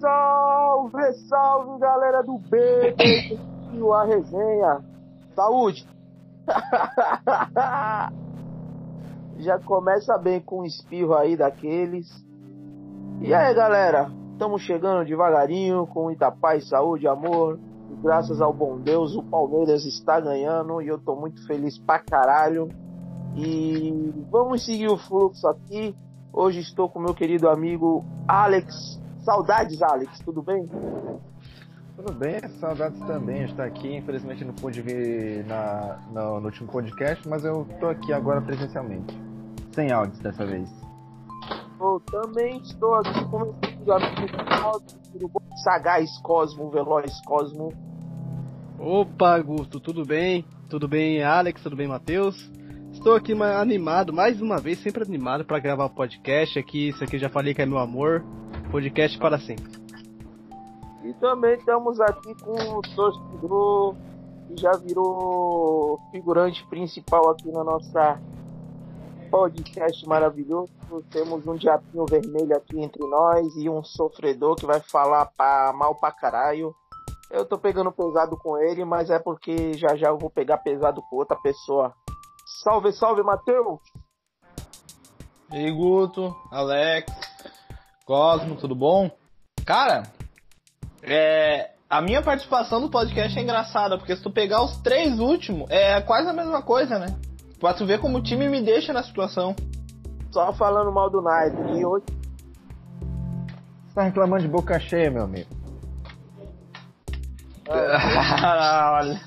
Salve, salve galera do B, a resenha. Saúde! Já começa bem com um espirro aí daqueles. E aí galera, estamos chegando devagarinho com muita paz, saúde, amor. Graças ao bom Deus, o Palmeiras está ganhando e eu tô muito feliz pra caralho. E vamos seguir o fluxo aqui. Hoje estou com meu querido amigo Alex Saudades, Alex, tudo bem? Tudo bem, saudades também estar aqui. Infelizmente não pude vir na, no, no último podcast, mas eu estou aqui agora presencialmente. Sem áudios dessa vez. Eu também estou aqui com meu amigo Sagaz Cosmo, Veloz Cosmo. Opa, Gusto, tudo bem? Tudo bem, Alex? Tudo bem, Matheus? Estou aqui animado, mais uma vez, sempre animado para gravar o podcast aqui. Isso aqui já falei que é meu amor. Podcast para sempre. E também estamos aqui com o torcedor que já virou figurante principal aqui na nossa podcast maravilhoso. Temos um diabinho vermelho aqui entre nós e um sofredor que vai falar pra, mal pra caralho. Eu tô pegando pesado com ele, mas é porque já já eu vou pegar pesado com outra pessoa. Salve, salve, Matheus! E Guto, Alex, Cosmo, tudo bom? Cara, é, a minha participação no podcast é engraçada, porque se tu pegar os três últimos, é quase a mesma coisa, né? Pra tu ver como o time me deixa na situação. Só falando mal do Nike. E hoje. Você tá reclamando de boca cheia, meu amigo. Olha.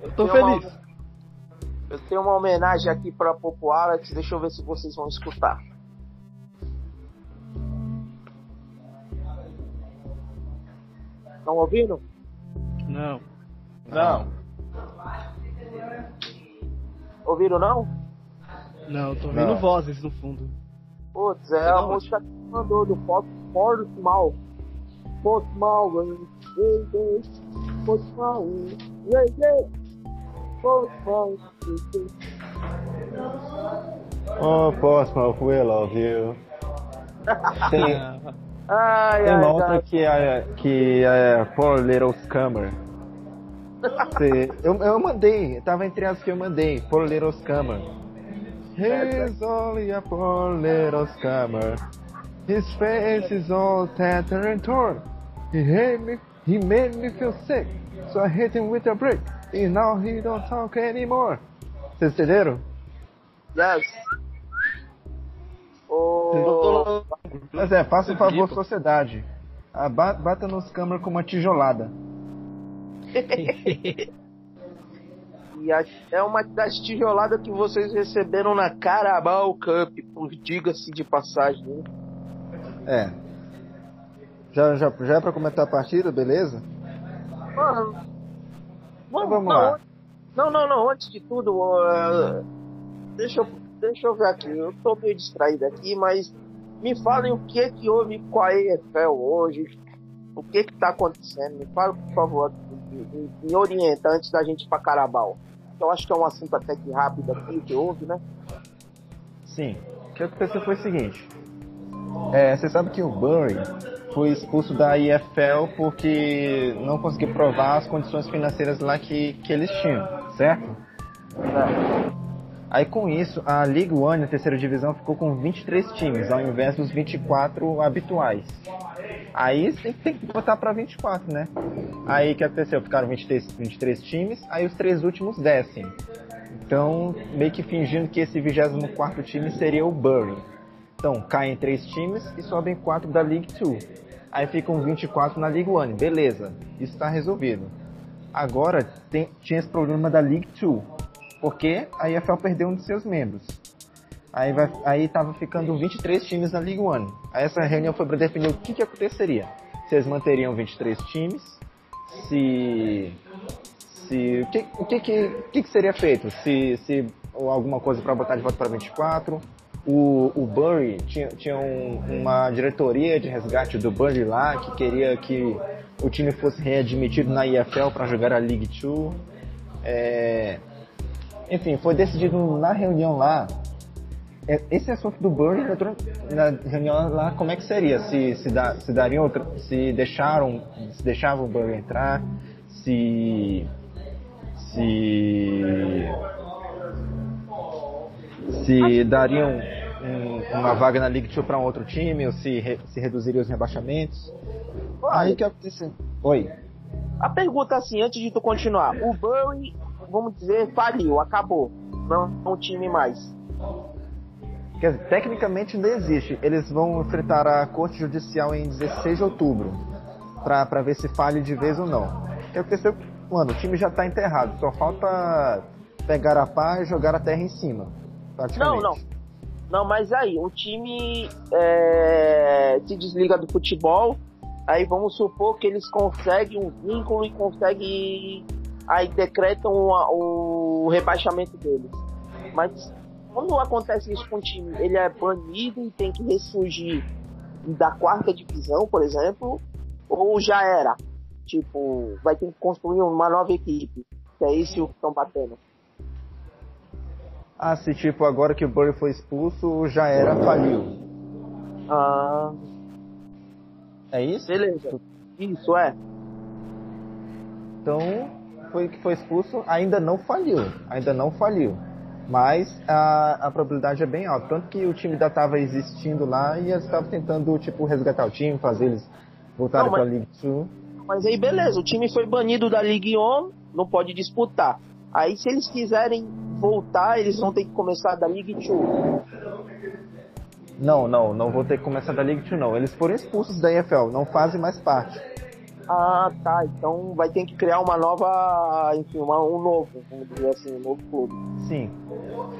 Eu tô feliz. Uma... Eu tenho uma homenagem aqui pra Popo Alex, deixa eu ver se vocês vão escutar. Estão ouvindo? Não. Não. Ouviram não? Não, tô ouvindo não. vozes no fundo. Putz, é a música que mandou do Ford Mal. Pop Mal, Pop Mal, Pop Mal, Oh, Postman, we love you. Sim. Ai, Tem ai, uma outra que é, que é Poor Little Scammer. Eu, eu mandei, tava entre as que eu mandei, Poor Little Scammer. He's only a poor little scammer. His face is all tattered and torn. He hate me, he made me feel sick. So I hit him with a brick. And now he don't talk anymore. Vocês entenderam? Yes. Oh. Mas é, faça um favor sociedade. Ah, bata nos câmeras com uma tijolada. e a, é uma das tijoladas que vocês receberam na Carabao Cup, por diga-se de passagem. Hein? É. Já, já, já é pra comentar a partida, beleza? Mano, vamos, então vamos não, lá. Não, não, não. Antes de tudo, uh, deixa, eu, deixa eu ver aqui. Eu tô meio distraído aqui, mas me falem o que que houve com a EFL hoje, o que que tá acontecendo. Me fala, por favor, me, me orienta antes da gente ir pra Carabao. Eu acho que é um assunto até que rápido aqui que houve, né? Sim. O que aconteceu foi o seguinte. É, você sabe que o Burry foi expulso da EFL porque não conseguiu provar as condições financeiras lá que, que eles tinham, certo? É. Aí com isso, a League One, a terceira divisão, ficou com 23 times, ao invés dos 24 habituais. Aí tem, tem que botar para 24, né? Aí o que aconteceu? Ficaram 23, 23 times, aí os três últimos descem. Então, meio que fingindo que esse 24 time seria o Bury. Então, caem três times e sobem quatro da League 2. Aí ficam 24 na League One. Beleza, isso está resolvido. Agora, tem, tinha esse problema da League 2 porque a EFL perdeu um de seus membros. Aí, vai, aí tava ficando 23 times na League One. Aí essa reunião foi para definir o que, que aconteceria. Se eles manteriam 23 times, se. se o que, o que, que, que, que seria feito? Se, se alguma coisa para botar de volta para 24. O, o Bury tinha, tinha um, uma diretoria de resgate do Bury lá que queria que o time fosse readmitido na EFL para jogar a League 2. É, Enfim, foi decidido na reunião lá. É, Esse assunto do Burry entrou na reunião lá, como é que seria? Se, se, dá, se dariam outra, se deixaram, se deixavam o Burry entrar, se se se dariam um- uma vaga na League Two para um outro time ou se, re- se reduziriam os rebaixamentos. Aí que aconteceu? Oi. A pergunta assim, antes de tu continuar, o Bury, vamos dizer, faliu, acabou. Não é um time mais. Quer dizer, tecnicamente ainda existe. Eles vão enfrentar a Corte Judicial em 16 de outubro. Pra ver se falha de vez ou não. O que aconteceu? Mano, o time já tá enterrado. Só falta pegar a pá e jogar a terra em cima. Não, não. Não, mas aí, o time é, se desliga do futebol, aí vamos supor que eles conseguem um vínculo e conseguem. Aí decretam a- o rebaixamento deles. Mas quando acontece isso com o time, ele é banido e tem que ressurgir da quarta divisão, por exemplo, ou já era? Tipo, vai ter que construir uma nova equipe. Que é isso que estão batendo. Ah, se tipo, agora que o Burry foi expulso, já era, faliu. Ah, É isso? beleza. Isso é. Então, foi que foi expulso, ainda não faliu. Ainda não faliu. Mas a, a probabilidade é bem alta. Tanto que o time ainda estava existindo lá e eles estavam tentando, tipo, resgatar o time, fazer eles voltarem mas- pra League 2. Mas aí beleza, o time foi banido da Ligue 1, não pode disputar. Aí se eles quiserem voltar, eles vão ter que começar da Ligue 2. Não, não, não vou ter que começar da League 2 não. Eles foram expulsos da EFL, não fazem mais parte. Ah, tá. Então vai ter que criar uma nova, enfim, uma- um novo, vamos dizer assim, um novo clube. Sim.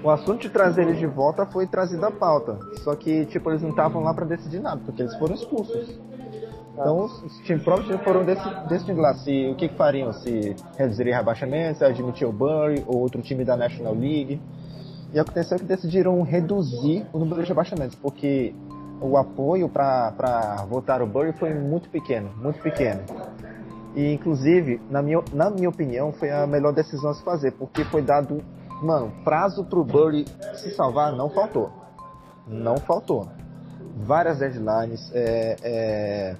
O assunto de trazer eles de volta foi trazido à pauta. Só que, tipo, eles não estavam lá pra decidir nada, porque eles foram expulsos. Então, os os times próprios foram decidindo lá se, o que, que fariam, se reduziriam rebaixamento, se admitir o Bury ou outro time da National League. E aconteceu que decidiram reduzir o número de rebaixamentos, porque o apoio para votar o Bury foi muito pequeno, muito pequeno. E inclusive, na minha, na minha opinião, foi a melhor decisão a se fazer, porque foi dado, mano, prazo pro Bury se salvar, não faltou. Não faltou. Várias deadlines, é, é,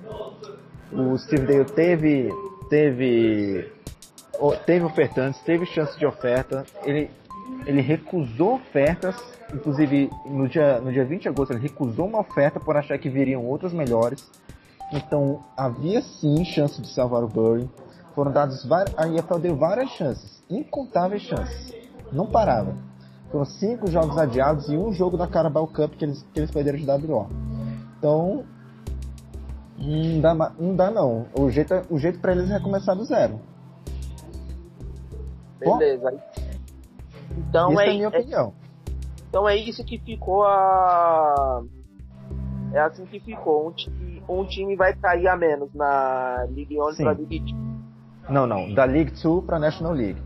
o Steve Dale teve, teve, teve ofertantes, teve chance de oferta, ele, ele recusou ofertas, inclusive no dia, no dia 20 de agosto ele recusou uma oferta por achar que viriam outras melhores. Então havia sim chance de salvar o Bury. Foram dados a EFL deu várias chances, incontáveis chances. Não parava. Foram cinco jogos adiados e um jogo da Carabao Cup que eles, que eles perderam de WO. Então, não dá, não dá não. O jeito, é- o jeito para eles é recomeçar do zero. Bom, Beleza. Então Essa é, é a minha é- opinião. então é isso que ficou a. É assim que ficou. Um time, um time vai cair a menos na Ligue 1 Sim. pra Ligue 2. Não, não. Da League 2 pra National League.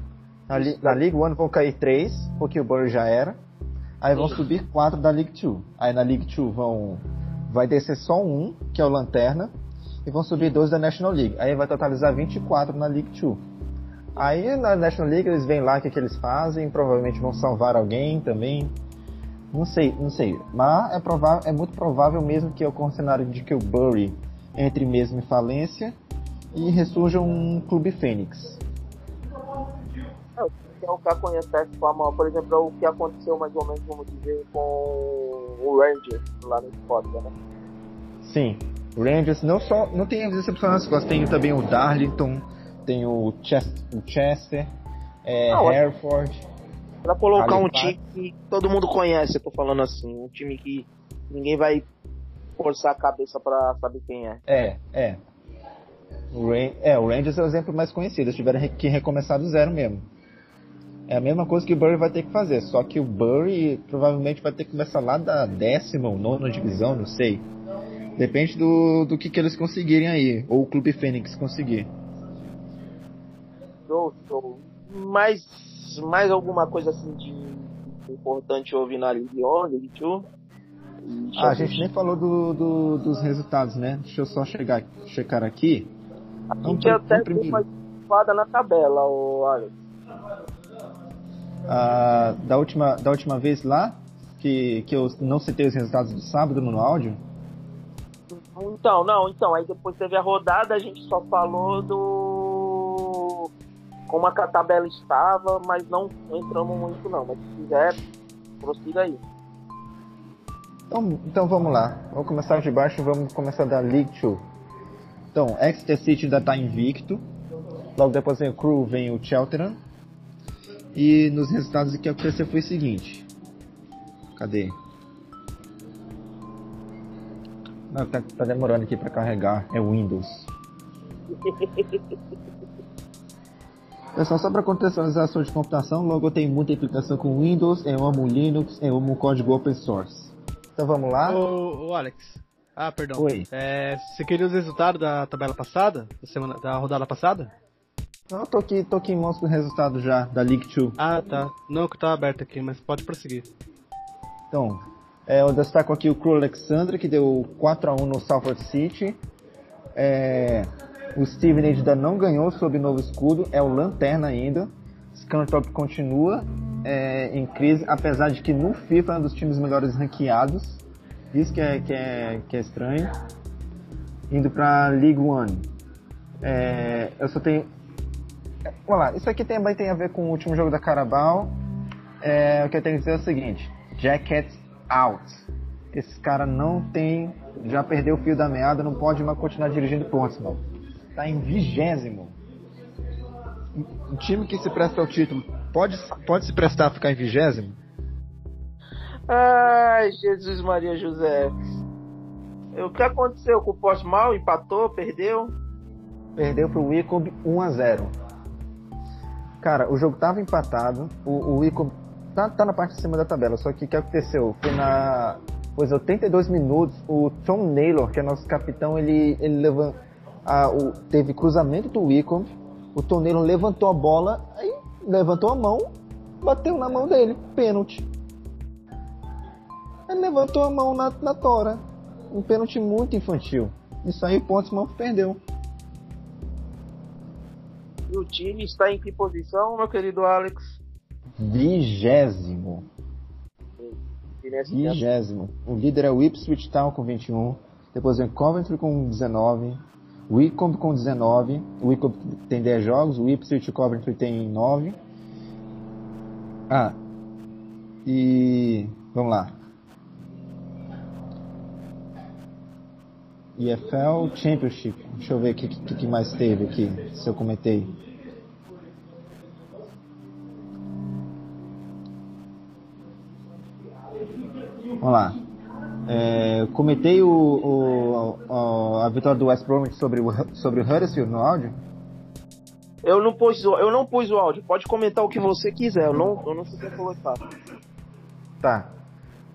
Na, li, na League 1 vão cair 3, porque o Bury já era. Aí vão Sim. subir 4 da League 2. Aí na League 2 vão. Vai descer só um, que é o Lanterna. E vão subir 12 da National League. Aí vai totalizar 24 na League 2. Aí na National League eles vêm lá o que, que eles fazem. Provavelmente vão salvar alguém também. Não sei, não sei. Mas é, provável, é muito provável mesmo que ocorra o cenário de que o Bury entre mesmo em falência e ressurja um clube Fênix. é o que acontece com a mão. Por exemplo, é o que aconteceu mais ou menos, vamos dizer, com o Rangers lá no Escócia, né? Sim. O Rangers não só não tem as excepções, mas tem também o Darlington, tem o, Chest, o Chester, é, Ah, Hereford. Pra colocar um time que todo mundo conhece, eu tô falando assim, um time que ninguém vai forçar a cabeça pra saber quem é. É, é. O, é, o Rangers é o exemplo mais conhecido, eles tiveram que recomeçar do zero mesmo. É a mesma coisa que o Bury vai ter que fazer, só que o Bury provavelmente vai ter que começar lá da décima ou nona divisão, não sei. Depende do, do que, que eles conseguirem aí, ou o Clube Fênix conseguir. Show. Mas mais alguma coisa assim de importante ouvir na Ligue 1, Ligue 2? E Ah, a gente nem falou do, do- dos resultados, né? Deixa eu só chegar, checar aqui. A gente pro- até primeiro. uma espada na tabela, o Alex. ah, da, última, da última vez lá, que, que eu não citei os resultados do sábado no áudio? Então, não, então, aí depois teve a rodada, a gente só falou do. Como a tabela estava, mas não entramos muito não. Mas se quiser, prossiga aí. Então, então vamos lá. Vamos começar de baixo vamos começar da League 2. Então, Exeter City ainda está invicto. Logo depois vem o Crew, vem o Cheltenham. E nos resultados o que aconteceu foi o seguinte. Cadê? Não, tá, tá demorando aqui para carregar. É Windows. Pessoal, só para contextualização de computação, logo tem muita implicação com Windows, eu amo Linux, eu amo código open source. Então vamos lá. Ô, ô Alex. Ah, perdão. Oi. É, você queria os resultados da tabela passada? Da, semana, da rodada passada? Não, tô aqui, tô aqui em mãos com o resultado já da League 2. Ah, tá. Não, que tá aberto aqui, mas pode prosseguir. Então, é, eu destaco aqui o Crew Alexandra, que deu 4x1 no Salford City. É, o Steven ainda não ganhou sob novo escudo, é o Lanterna ainda. Scantop continua é, em crise, apesar de que no FIFA é um dos times melhores ranqueados. Isso que é, que é, que é estranho. Indo pra League One. É, eu só tenho. Vamos lá, isso aqui também tem a ver com o último jogo da Carabao. É, o que eu tenho que dizer é o seguinte: Jacket out. Esse cara não tem. Já perdeu o fio da meada, não pode mais continuar dirigindo Portsmouth. Tá em vigésimo. Um time que se presta ao título pode, pode se prestar a ficar em vigésimo? Ai, Jesus Maria José. O que aconteceu com o Portsmouth? Empatou, perdeu? Perdeu pro Wycombe 1 a 0 Cara, o jogo tava empatado. O, o Wycombe tá, tá na parte de cima da tabela. Só que o que aconteceu? Foi na. Pois 82 minutos, o Tom Naylor, que é nosso capitão, ele, ele levant, a, o, teve cruzamento do Wycombe. O Naylor levantou a bola, aí levantou a mão, bateu na mão dele, pênalti. Ele levantou a mão na, na tora. Um pênalti muito infantil. Isso aí o Portsmouth perdeu. E o time está em que posição, meu querido Alex? Vigésimo. Vigésimo. O líder é o Ipswich Town com 21. Depois vem Coventry com 19. Wycombe com 19. O Wycombe tem 10 jogos. O Ipswich e o Coventry tem 9. Ah. E. Vamos lá. EFL Championship. Deixa eu ver o que, que, que mais teve aqui. Se eu comentei. Vamos lá. Comentei o, o, o, a vitória do West Bromwich sobre o, sobre o Huddersfield no áudio? Eu não, pus, eu não pus o áudio. Pode comentar o que você quiser. Eu não, eu não sei colocar. Tá.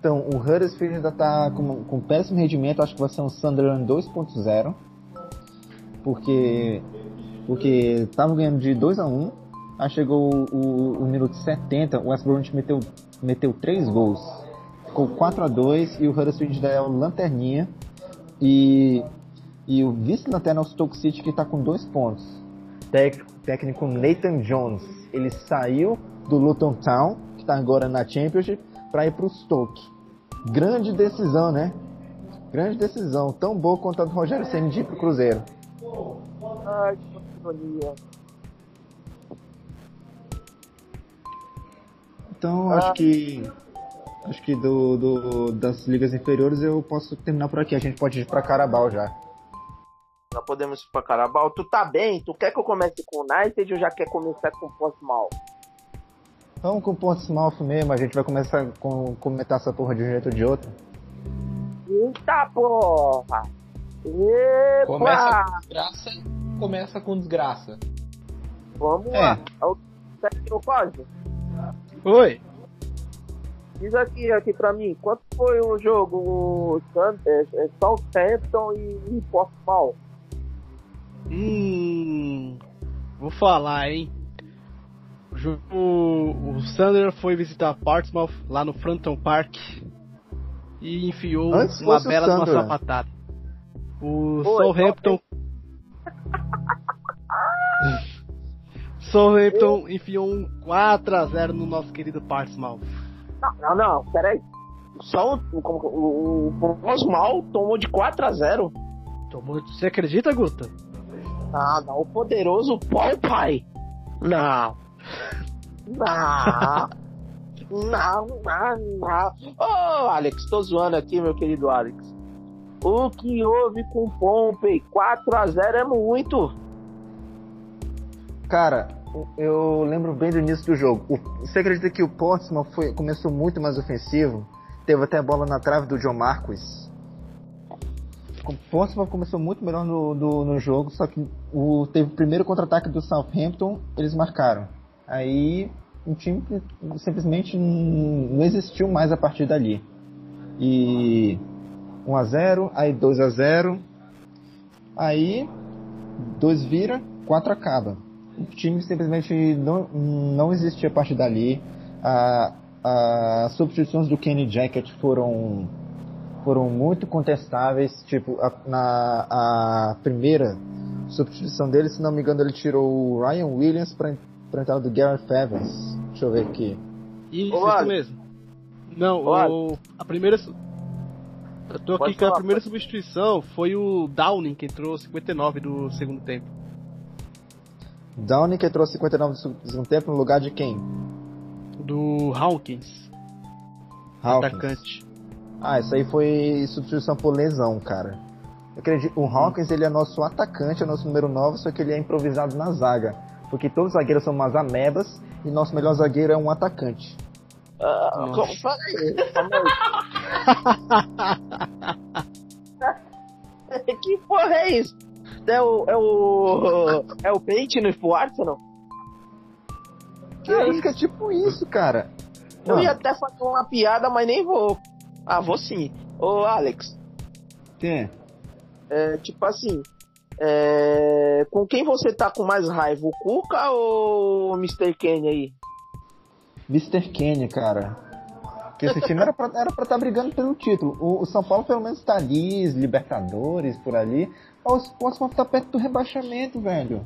Então, o Huddersfield ainda tá com, com péssimo rendimento. Acho que vai ser um Sunderland 2.0. Porque porque tava ganhando de 2 a 1 Aí chegou o, o, o minuto 70, o West Bromwich meteu, meteu 3 gols ficou 4 a 2 e o Huddersfield é o lanterninha e, e o vice-lanterna é o Stoke City que está com dois pontos. Técnico, técnico Nathan Jones, ele saiu do Luton Town, que está agora na Championship, para ir para o Stoke. Grande decisão, né? Grande decisão, tão boa quanto a do Rogério de ir pro Cruzeiro. Ai, que. Então, ah. acho que Acho que do, do, das ligas inferiores eu posso terminar por aqui. A gente pode ir pra Carabao já. Já podemos ir pra Carabao. Tu tá bem? Tu quer que eu comece com o United ou já quer começar com o Portsmouth? Vamos com o Portsmouth mesmo. A gente vai começar com comentar essa porra de um jeito ou de outro. Eita porra! Epa! Começa com desgraça, começa com desgraça. Vamos é. lá. É pode? Oi. Diz aqui, aqui pra mim, quanto foi o jogo o é, é, Southampton e, e Portsmouth? Hum, vou falar, hein. O, o Sander foi visitar Portsmouth lá no Frampton Park e enfiou Antes uma bela de uma sapatada. O Southampton. Southampton enfiou um 4x0 no nosso querido Portsmouth. Não, não, não, peraí. Só o, o, o, o Portsmouth tomou de 4 a 0 Tomou- Você acredita, Guta? Ah, não, o poderoso Paul Pai. Não. Não. Não, não, não. Ô, Alex, tô zoando aqui, meu querido Alex. O que houve com o Pompey? 4x0 é muito. Cara, eu lembro bem do início do jogo. O- você acredita que o Portsmouth foi, começou muito mais ofensivo? Teve até a bola na trave do John Marquis. O Portsmouth começou muito melhor no, no, no jogo, só que o, teve o primeiro contra-ataque do Southampton, eles marcaram. Aí o time simplesmente não não existiu mais a partir dali. E 1 a 0 aí 2 a 0 aí 2 vira, 4 acaba o time simplesmente não, não existia a partir dali. A, as substituições do Kenny Jackett foram, foram muito contestáveis. Tipo, a, na a primeira substituição dele, se não me engano, ele tirou o Ryan Williams para entrar do Gareth Evans. Deixa eu ver aqui. Isso, isso mesmo. Não, o, a primeira. Eu tô aqui Pode que a primeira substituição foi o Downing, que entrou 59 do segundo tempo. Downey que entrou 59 do segundo tempo no lugar de quem? Do Hawkins, Hawkins. atacante. Ah, isso aí foi substituição por lesão, cara. Eu acredito, o Hawkins ele é nosso atacante, é nosso número 9, só que ele é improvisado na zaga. Porque todos os zagueiros são umas amebas e nosso melhor zagueiro é um atacante. Ah, Nossa. como, fala aí, que porra é isso? É o. É o. É o Peyton no Arsenal? Que é isso que é tipo isso, cara. Eu Mano, ia até fazer uma piada, mas nem vou. Ah, vou sim. Ô, Alex, quem? é, tipo assim. é, com quem você tá com mais raiva, o Cuca ou o Mr. Kenny aí? Mr. Kenny, cara. Que esse time era pra estar tá brigando pelo título. O, o São Paulo pelo menos tá ali, Libertadores, por ali. Mas o Sporting tá perto do rebaixamento, velho.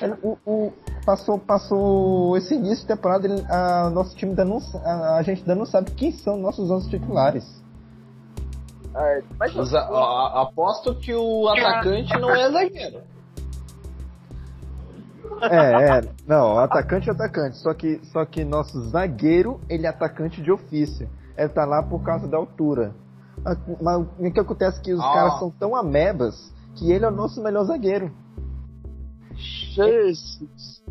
Ele- O, o- passou, passou esse início de temporada, ele- a, nosso time ainda não, a, a gente ainda não sabe quem são nossos 11 titulares. É, mas Os a- a- aposto que o atacante não é zagueiro. É, é. Não, atacante é atacante. Só que, só que nosso zagueiro, ele é atacante de ofício. Ele tá lá por causa da altura. Mas, o que acontece é que os Ah. caras são tão amebas que ele é o nosso melhor zagueiro. Jesus.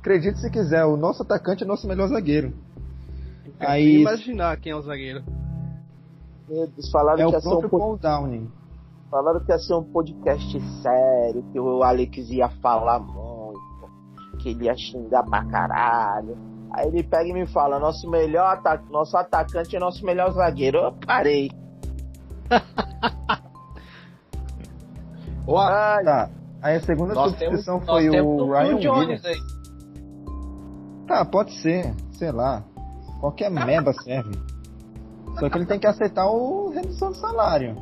Acredite se quiser, o nosso atacante é nosso melhor zagueiro. Eu Aí- imaginar quem é o zagueiro. Deus, falaram, É que o ia ser um próprio po- Paul Downing. falaram que ia ser um podcast sério, que o Alex ia falar muito, que ele ia xingar pra caralho. Aí ele pega e me fala, nosso melhor ata- nosso atacante é nosso melhor zagueiro. Eu parei. Ô, a- Ai, Tá. Aí a segunda nós temos, substituição nós foi temos o Ryan Williams. aí. Tá, pode ser, sei lá. Qualquer meba serve. Só que ele tem que aceitar o redução de salário.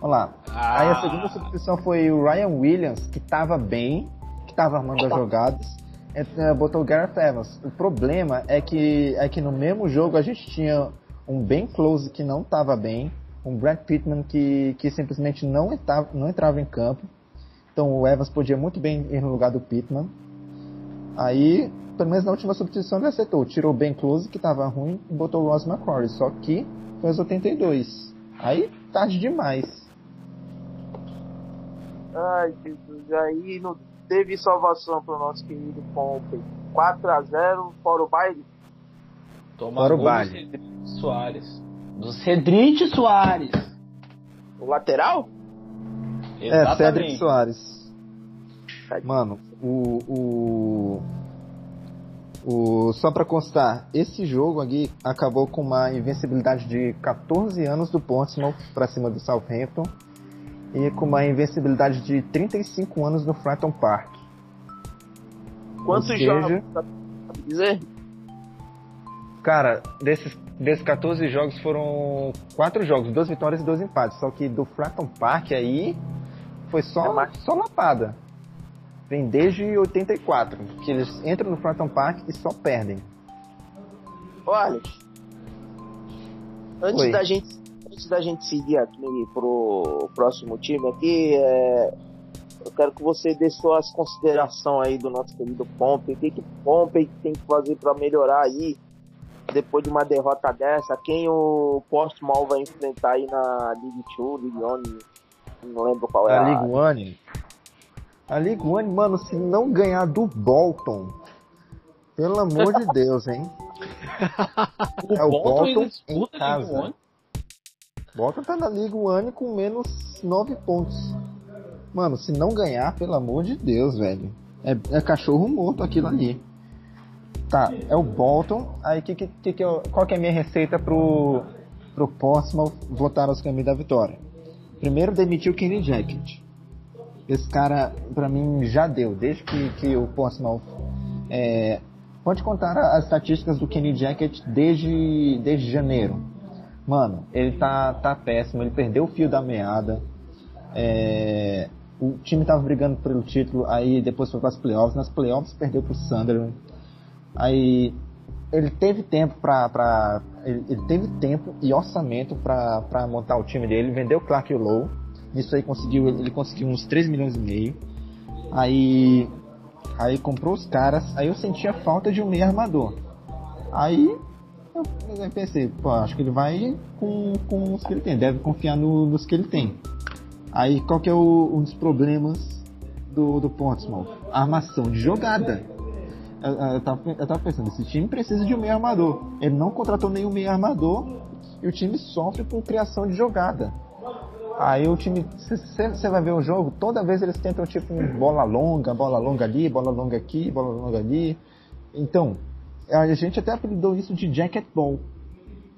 Vamos lá. Aí a Ah. segunda substituição foi o Ryan Williams, que tava bem, que tava armando as jogadas. eh, Botou o Gareth Evans. O problema é que, é que no mesmo jogo a gente tinha um Ben Close que não tava bem, um Brad Pittman que, que simplesmente não entrava, não entrava em campo. Então o Evans podia muito bem ir no lugar do Pittman. Aí, pelo menos na última substituição ele acertou. Tirou o Ben Close, que tava ruim, e botou o Ross McCrory. Só que foi aos 82. Aí, tarde demais. ai, Jesus. Aí não teve salvação pro nosso querido Pompey. 4x0, fora o baile. Toma Fora o baile. Soares. Do Cedric Soares. O lateral? É, Cedric Soares. Mano, o. o... O, só pra constar, esse jogo aqui acabou com uma invencibilidade de 14 anos do Portsmouth pra cima do Southampton e com uma invencibilidade de 35 anos no Fratton Park. Quantos seja- jogos? Sabe dizer? Cara, desses, desses 14 jogos foram 4 jogos, 2 vitórias e 2 empates. Só que do Fratton Park aí foi É só, mais. só lapada. Vem desde 84, que eles entram no Fronton Park e só perdem. Olha, antes Oi. da gente antes da gente seguir aqui pro próximo time aqui, é, eu quero que você dê suas considerações aí do nosso querido Pompey. O que que Pompey tem que fazer para melhorar aí depois de uma derrota dessa? Quem o Portsmouth vai enfrentar aí na League 2, League One? Não lembro qual é A a... League One. A League One, mano, se não ganhar do Bolton, pelo amor de Deus, hein? É o Bolton ainda em casa. Bolton tá na League One com menos 9 pontos. Mano, se não ganhar, pelo amor de Deus, velho. É, é cachorro morto aquilo ali. Tá, é o Bolton. Aí que, que, que, que eu- qual que é a minha receita pro, pro Portsmouth votar aos caminhos da vitória? Primeiro, demitir o Kenny Jacket. Esse cara, pra mim, já deu. Desde que, que o Portsmouth... É, pode contar as estatísticas do Kenny Jacket desde, desde janeiro. Mano, ele tá, tá péssimo, ele perdeu o fio da meada. É, o time tava brigando pelo título, aí depois foi para as playoffs. Nas playoffs perdeu pro Sunderland. Aí ele teve tempo pra ele, ele teve tempo e orçamento pra montar o time dele, vendeu Clark e o Lowe. Isso aí conseguiu, ele conseguiu uns 3 milhões e meio. Aí. Aí comprou os caras, aí eu sentia falta de um meio armador. Aí eu eu pensei, pô, acho que ele vai com, com os que ele tem, deve confiar no- nos que ele tem. Aí qual que é o- um dos problemas do, do Portsmouth? Armação de jogada. Eu, tava, eu tava pensando, esse time precisa de um meio armador. Ele não contratou nenhum meio armador e o time sofre com criação de jogada. Aí o time, você vai ver o jogo, toda vez eles tentam tipo um bola longa, bola longa ali, bola longa aqui, bola longa ali. Então, a gente até apelidou isso de jacket ball,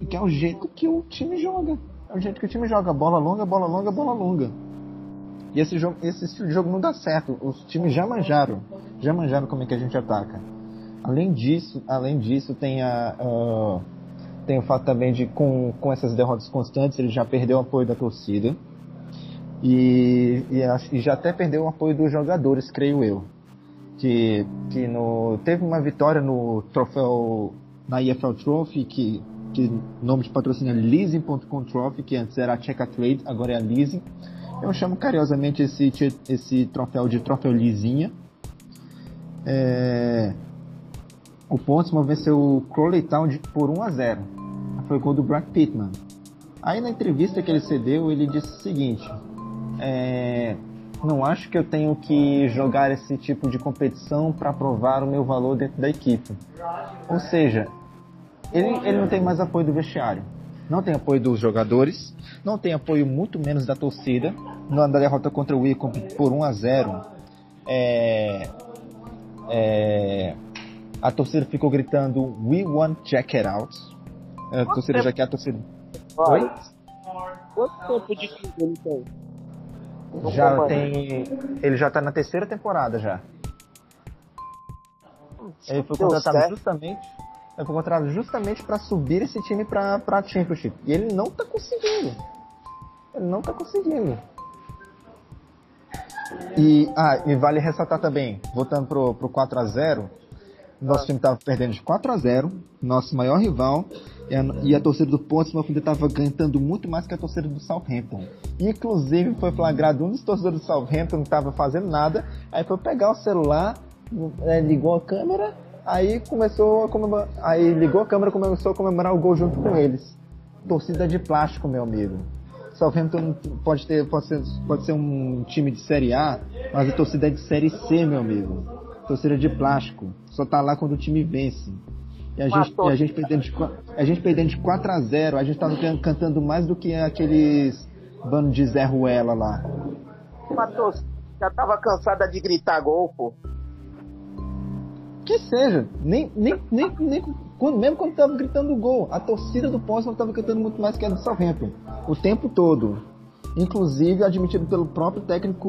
que é o jeito que o time joga. É o jeito que o time joga, bola longa, bola longa, bola longa. E esse jogo, esse estilo de jogo não dá certo. Os times já manjaram, já manjaram como é que a gente ataca. Além disso, além disso tem a, a- tem o fato também de com, com essas derrotas constantes ele já perdeu o apoio da torcida e, e, e já até perdeu o apoio dos jogadores, creio eu. Que, que no, teve uma vitória no troféu na EFL Trophy que que nome de patrocínio é Leasing.com Trophy, que antes era a Checa Trade, agora é a Leasing. Eu chamo carinhosamente esse, esse troféu de troféu Lisinha. É, o Portsmouth venceu o Crowley Town por 1 a 0. Foi gol do Brad Pittman. Aí na entrevista que ele cedeu, ele disse o seguinte: é, Não acho que eu tenho que jogar esse tipo de competição para provar o meu valor dentro da equipe. Ou seja, ele, ele não tem mais apoio do vestiário. Não tem apoio dos jogadores, não tem apoio muito menos da torcida. Na derrota contra o Wycombe por 1 a 0, é, é, a torcida ficou gritando We want Jack it out. A torcida já quer a torcida. Olha, Quanto tempo de clube ele tem? Não Já tem. Ele já tá na terceira temporada já. Ele foi contratado justamente. Foi contratado justamente para subir esse time pra, pra Championship. E ele não tá conseguindo. Ele não tá conseguindo. E, ah, e vale ressaltar também, voltando pro, pro 4x0, nosso time tava perdendo de 4x0, nosso maior rival, e a, e a torcida do Portsmouth ainda tava cantando muito mais que a torcida do Southampton. Inclusive foi flagrado um dos torcedores do Southampton que tava fazendo nada, aí foi pegar o celular, é, ligou a câmera, aí começou a comemorar, aí ligou a câmera e começou a comemorar o gol junto com eles. Torcida de plástico, meu amigo. Southampton pode ter, pode ser, pode ser um time de série A, mas a torcida é de série C, meu amigo. Torcida de plástico. Só tá lá quando o time vence. E a, gente, e a gente perdendo de, a gente perdendo de 4 a 0 a gente tava can- cantando mais do que aqueles bando de Zé Ruela lá. Matheus, já tava cansada de gritar gol, pô. Que seja, nem, nem, nem, nem quando, mesmo quando tava gritando gol, a torcida do Portsmouth tava cantando muito mais que a do Southampton, o tempo todo. Inclusive admitido pelo próprio técnico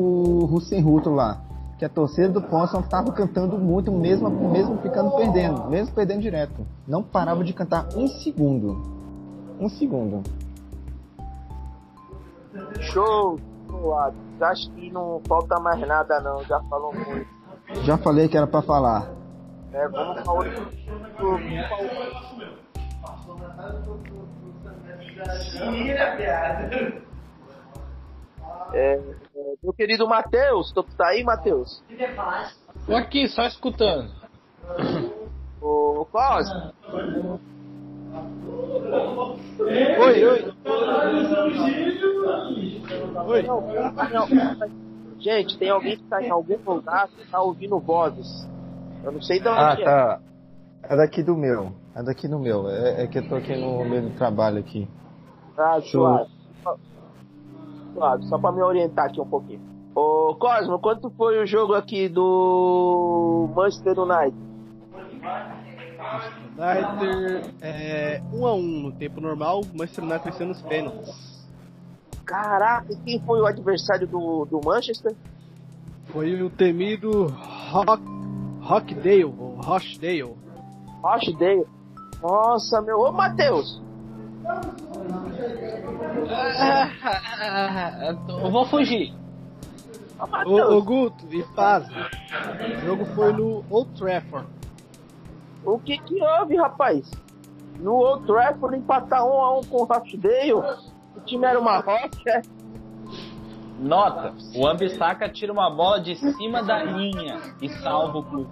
Hussein Ruto lá, que a torcida do Portsmouth tava cantando muito mesmo, mesmo ficando perdendo, mesmo perdendo direto. Não parava de cantar um segundo. Um segundo. Show. Acho que não falta mais nada não, já falou muito. Já falei que era pra falar. É, vamos pra outro. É, é, meu querido Matheus, tu tá aí, Matheus? Tô aqui, só escutando. Ô, Cosmo. Oi, oi. Oi. Não, não, gente, tem alguém que tá em algum que tá ouvindo vozes. Eu não sei de onde Ah, é. tá. É daqui do meu. É daqui do meu. É, é que eu tô aqui no meio do trabalho aqui. Ah, suave. Suave, só pra me orientar aqui um pouquinho. Ô, Cosmo, quanto foi o jogo aqui do Manchester United? United é 1 a 1 no tempo normal, Manchester United vencendo nos pênaltis. Caraca, e quem foi o adversário do, do Manchester? Foi o temido Rock, Rockdale, ou Rochdale. Rochdale. Nossa, meu. Ô, Matheus! Eu vou fugir. Ô, Ô, Guto, e paz. O jogo foi no Old Trafford. o que que houve, rapaz? No Old Trafford empatar um a um com o Rochdale? O time era uma rocha? Nota, o Ambissaca tira uma bola de cima da linha e salva o clube.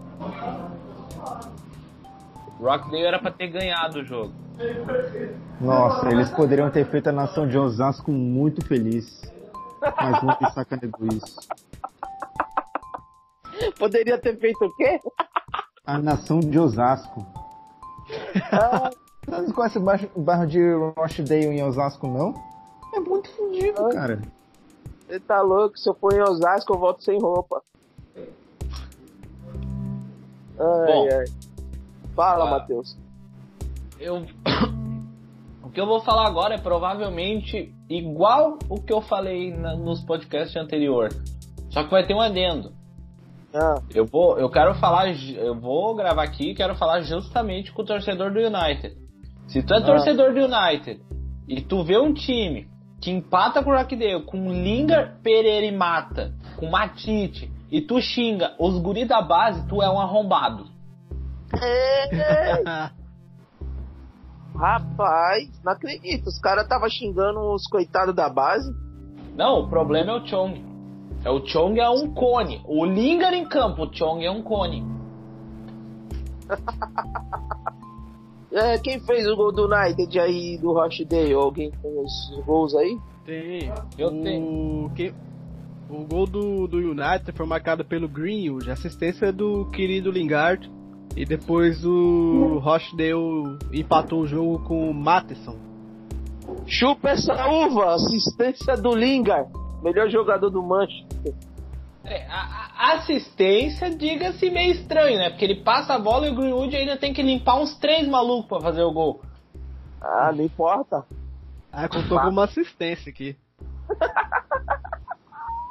Rockdale era pra ter ganhado o jogo. Nossa, eles poderiam ter feito a nação de Osasco muito feliz. Mas não me sacanegou isso. Poderia ter feito o quê? A nação de Osasco. Ah, Você não conhece o bairro, o de Rochdale em Osasco, não? É muito fudido, cara. Você tá louco? Se eu for em Osasco, eu volto sem roupa. Ai, Bom. ai. Fala, Ah. Matheus. Eu... o que eu vou falar agora é provavelmente igual o que eu falei na- nos podcasts anterior. Só que vai ter um adendo. Ah, Eu vou, eu quero falar, eu vou gravar aqui e quero falar justamente com o torcedor do United. Se tu é torcedor do United e tu vê um time que empata com o Rockdale, com Lingard, Pereira e Mata, com Matite, e tu xinga os guri da base, tu é um arrombado. rapaz, não acredito. Os caras tava xingando os coitados da base. Não, o problema é o Chong. É o Chong é um cone. O Lingard em campo, o Chong é um cone. É, quem fez o gol do United aí do Rochdale? Alguém tem os gols aí? Tem. Eu o, tenho. que- o gol do, do United foi marcado pelo Greenwood, assistência do querido Lingard. E depois o Rochdale empatou o jogo com o Matheson. Chupa essa uva! Assistência do Lingard, melhor jogador do Manchester. É, a, a assistência, diga-se meio estranho, né? Porque ele passa a bola e o Greenwood ainda tem que limpar uns três malucos pra fazer o gol. Ah, não importa. Ah, contou como assistência aqui.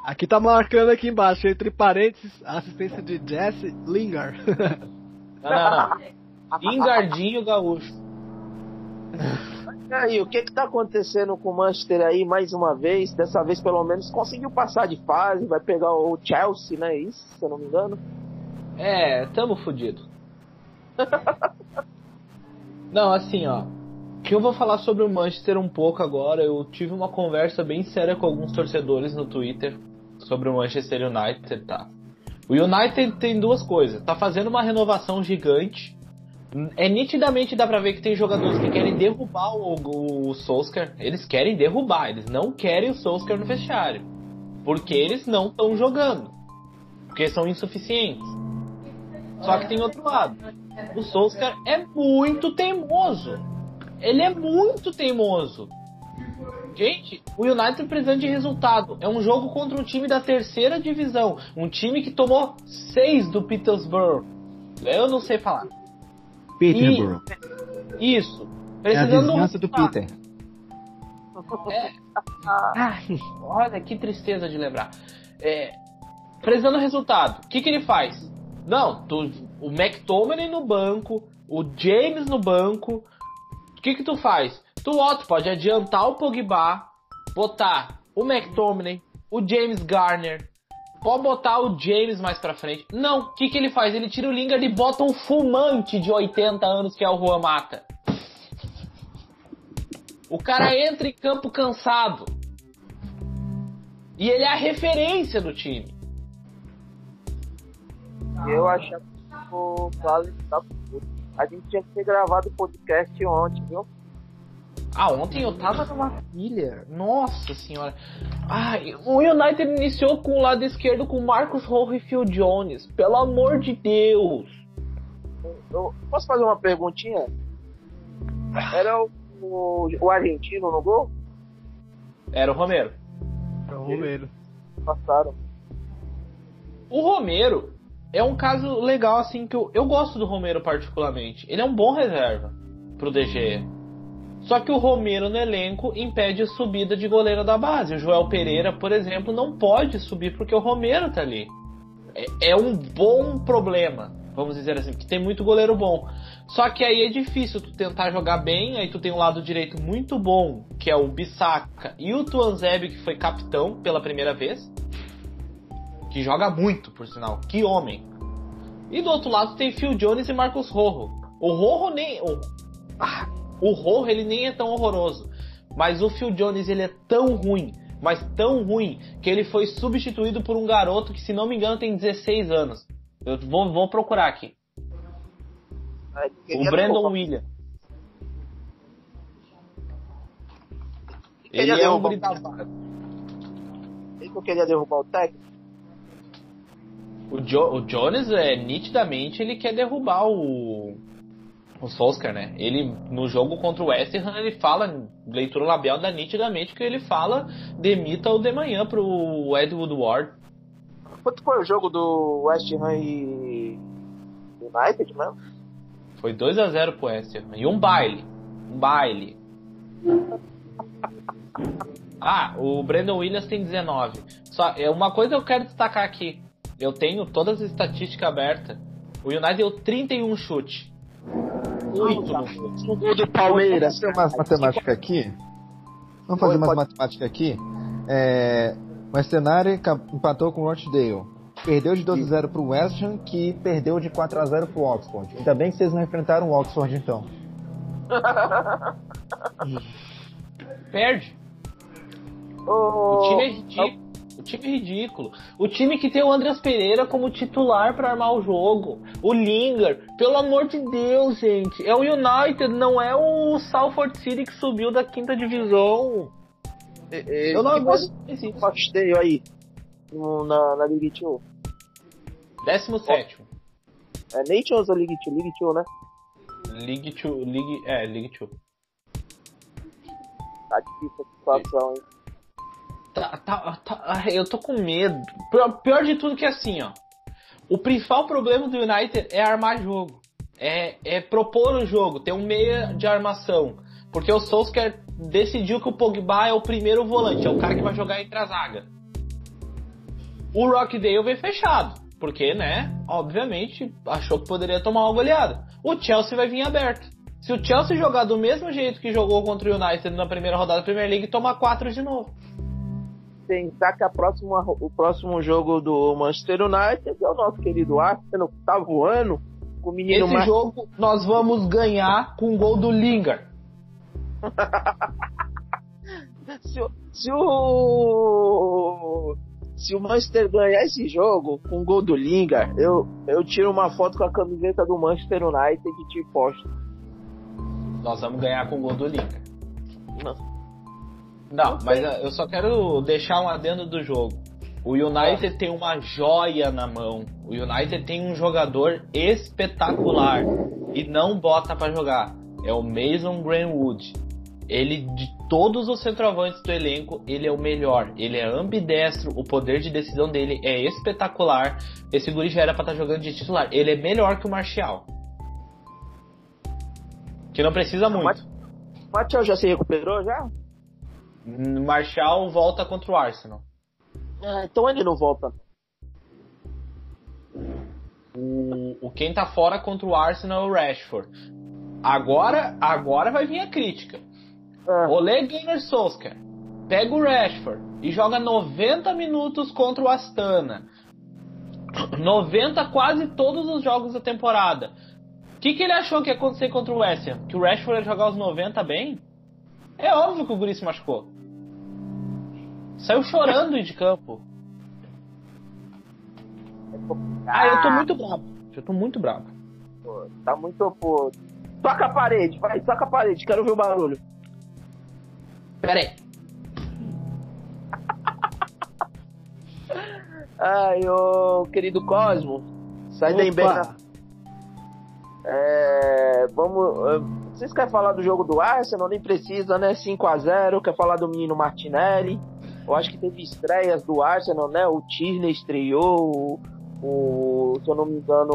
Aqui tá marcando aqui embaixo, entre parênteses, a assistência de Jesse Lingard. Não, não, não. Lingardinho gaúcho. E aí, o que que tá acontecendo com o Manchester aí mais uma vez? Dessa vez, pelo menos, conseguiu passar de fase, vai pegar o Chelsea, né? Isso, se eu não me engano. É, tamo fudido. Não, assim, ó. Que eu vou falar sobre o Manchester um pouco agora. Eu tive uma conversa bem séria com alguns torcedores no Twitter sobre o Manchester United, tá? O United tem duas coisas. Tá fazendo uma renovação gigante. É nitidamente dá pra ver que tem jogadores que querem derrubar o, o Solskjaer. Eles querem derrubar, eles não querem o Solskjaer no vestiário. Porque eles não estão jogando. Porque são insuficientes. Só que tem outro lado. O Solskjaer é muito teimoso. Ele é muito teimoso. Gente, o United precisando de resultado. É um jogo contra um time da terceira divisão. Um time que tomou seis do Petersburg. Eu não sei falar. Peterborough. Isso. É a Precisando vizinhança do. Peter. Ai, olha que tristeza de lembrar. É, precisando resultado. O que, que ele faz? Não, tu, o McTominay no banco, o James no banco. O que, que tu faz? Tu, ó, tu pode adiantar o Pogba, botar o McTominay, o James Garner, pode botar o James mais pra frente. Não, o que, que ele faz? Ele tira o Lingard e bota um fumante de 80 anos que é o Juan Mata. O cara entra em campo cansado. E ele é a referência do time. Eu achava que o quase tá. A gente tinha que ter gravado o podcast ontem, viu? Ah, ontem eu tava numa pilha. Nossa senhora. Ai, o United iniciou com o lado esquerdo com Marcos Rojo e Phil Jones. Pelo amor de Deus. Eu posso fazer uma perguntinha? Era o, o, o argentino no gol? Era o Romero. É o Romero. Passaram. O Romero é um caso legal, assim, que eu, eu gosto do Romero particularmente. Ele é um bom reserva pro DG. Só que o Romero no elenco impede a subida de goleiro da base. O Joel Pereira, por exemplo, não pode subir porque o Romero tá ali. É, é um bom problema, vamos dizer assim, porque tem muito goleiro bom. Só que aí é difícil tu tentar jogar bem, aí tu tem um lado direito muito bom, que é o Bissaka, e o Tuanzebe, que foi capitão pela primeira vez. Que joga muito, por sinal. Que homem. E do outro lado tem Phil Jones e Marcos Rojo. O Rojo nem... O, ah, o Rojo ele nem é tão horroroso. Mas o Phil Jones ele é tão ruim, mas tão ruim, que ele foi substituído por um garoto que, se não me engano, tem 16 anos. Eu vou, vou procurar aqui. O queria Brandon William. Ele é um. Ele eu queria derrubar o técnico. O, jo o Jones, é, nitidamente, ele quer derrubar o, o Solskjaer, né? Ele, no jogo contra o West Ham, ele fala, leitura labial dá nitidamente que ele fala demita o de manhã pro Ed Woodward. Quanto foi o jogo do West Ham e United mesmo? Foi 2 a 0 pro West Ham. E um baile. Um baile. Ah, o Brandon Williams tem 19. Só, é uma coisa que eu quero destacar aqui. Eu tenho todas as estatísticas abertas. O United deu 31 chute. 8 no chute. No gol do Palmeiras. Vamos fazer umas matemáticas aqui. Vamos fazer Oi, umas pode- matemáticas aqui. É, o ca- empatou com o Rochdale. Perdeu de 2 a 0 pro West Ham, que perdeu de 4 a 0 pro Oxford. Ainda bem que vocês não enfrentaram o Oxford, então. Perde. Ô, O time é ridículo. O time é ridículo. O time que tem o Andreas Pereira como titular pra armar o jogo. O Lingard. Pelo amor de Deus, gente. É o United, não é o Salford City que subiu da quinta divisão. Eu não aguento mais o isso. Rochdale aí no- na, na League 2. 17. É Nations ou League 2? League 2, né? League 2. League, é, League 2. Tá difícil a situação, hein? Tá, tá, tá, eu tô com medo. Pior, de tudo que é assim, ó. O principal problema do United é armar jogo. É, é propor o jogo, ter um meia de armação. Porque o Solskjaer decidiu que o Pogba é o primeiro volante, é o cara que vai jogar entre a zaga. O Rockdale veio fechado. Porque, né, obviamente, achou que poderia tomar uma goleada. O Chelsea vai vir aberto. Se o Chelsea jogar do mesmo jeito que jogou contra o United na primeira rodada da Premier League, toma 4 de novo. Pensar que a próxima, o próximo jogo do Manchester United é o nosso querido Arsenal, que tá voando com o menino Esse mais. jogo nós vamos ganhar com o gol do Lingard. Se, o- se o. Se o Manchester ganhar esse jogo com o gol do Lingard, eu, eu tiro uma foto com a camiseta do Manchester United e te posto. Nós vamos ganhar com o gol do Lingard. Não. Não, mas ah, eu só quero deixar um adendo do jogo. O United tem uma joia na mão. O United tem um jogador espetacular e não bota pra jogar. É o Mason Greenwood. Ele de todos os centroavantes do elenco, ele é o melhor. Ele é ambidestro, o poder de decisão dele é espetacular. Esse guri já era pra estar jogando de titular. Ele é melhor que o Martial. Que não precisa muito. O Martial já se recuperou já? Martial volta contra o Arsenal. Ah, então ele não volta. O, o quem tá fora contra o Arsenal é o Rashford. Agora, agora vai vir a crítica. Ah, Ole Gunnar Solskjaer pega o Rashford e joga 90 minutos contra o Astana. 90 quase todos os jogos da temporada. O que, que ele achou que ia acontecer contra o West Ham? Que o Rashford ia jogar os 90 bem? É óbvio que o Guri se machucou. Saiu chorando de campo. Ah, eu tô muito bravo. Eu tô muito bravo. Pô, tá muito, pô. Toca a parede, vai, toca a parede, quero ver o barulho. Pera aí. Ai, ô querido Cosmo, sai daí bem. Opa. na- É, vamos. Vocês querem falar do jogo do Arsenal? Nem precisa, né? 5x0. Quer falar do menino Martinelli? Eu acho que teve estreias do Arsenal, né? O Tierney estreou, o, o- se eu não me engano,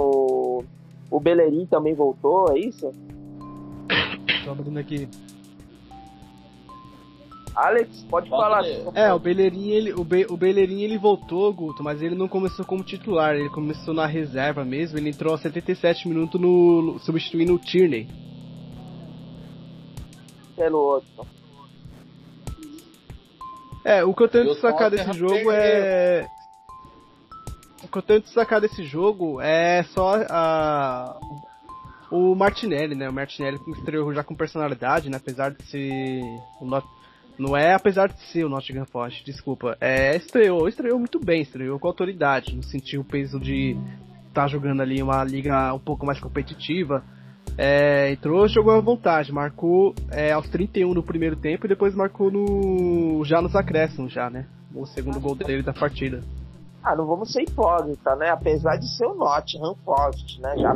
o- Bellerin também voltou, é isso? Tô abrindo aqui. Alex, pode Pode falar. É, o Bellerin, ele, o, Be, o Bellerin ele voltou, Guto, mas ele não começou como titular, ele começou na reserva mesmo, ele entrou aos 77 minutos no, substituindo o Tierney. Pelo outro. É, o que eu tenho E de o destacar Tottenham desse jogo é. O que eu tenho de destacar desse jogo é só a. O Martinelli, né? O Martinelli que estreou já com personalidade, né? Apesar de ser. O Not... Não é apesar de ser o Nottingham Forest, desculpa. É, estreou, estreou muito bem, estreou com autoridade. Não sentiu o peso de estar jogando ali uma liga um pouco mais competitiva. É, entrou, jogou à vontade, marcou é, aos 31 no primeiro tempo e depois marcou no já nos acréscimos já, né? O segundo gol dele da partida. Ah, não vamos ser hipócritas, né? Apesar de ser o Nottingham Forest, né? Já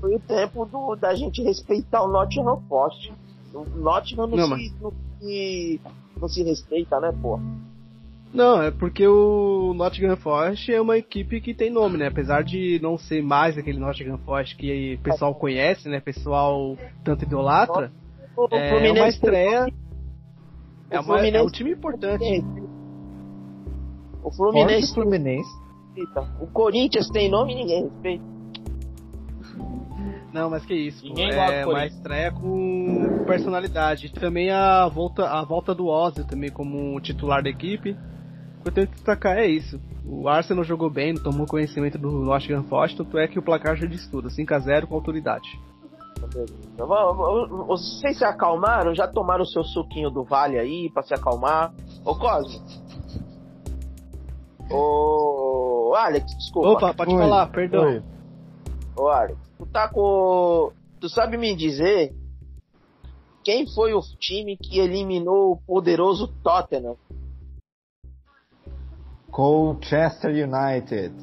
foi o tempo do, da gente respeitar o Nottingham Forest. O Nottingham não, Não, se, mas- não, se, não se respeita, né, pô? Não, é porque o Nottingham Forest é uma equipe que tem nome, né? Apesar de não ser mais aquele Nottingham Forest que o pessoal conhece, né? Pessoal tanto idolatra. O É uma estreia. É, o uma, é um Fluminense time importante. O Forte Fluminense Fluminense. respeita. O Corinthians tem nome e ninguém respeita. Não, mas que isso. pô. Ninguém É uma estreia com personalidade. Também a volta, a volta do Ozil também como titular da equipe. O que eu tenho que destacar é isso. O Arsenal jogou bem, não tomou conhecimento do Nottingham Forest, tanto é que o placar já diz tudo, 5x0 com autoridade. Vocês se acalmaram? Já tomaram o seu suquinho do vale aí pra se acalmar? Ô Cosmo. Ô Alex, desculpa. Opa, pode Oi, falar, perdão. oi. Ô Alex, tu tá com. Tu sabe me dizer quem foi o time que eliminou o poderoso Tottenham? Colchester United.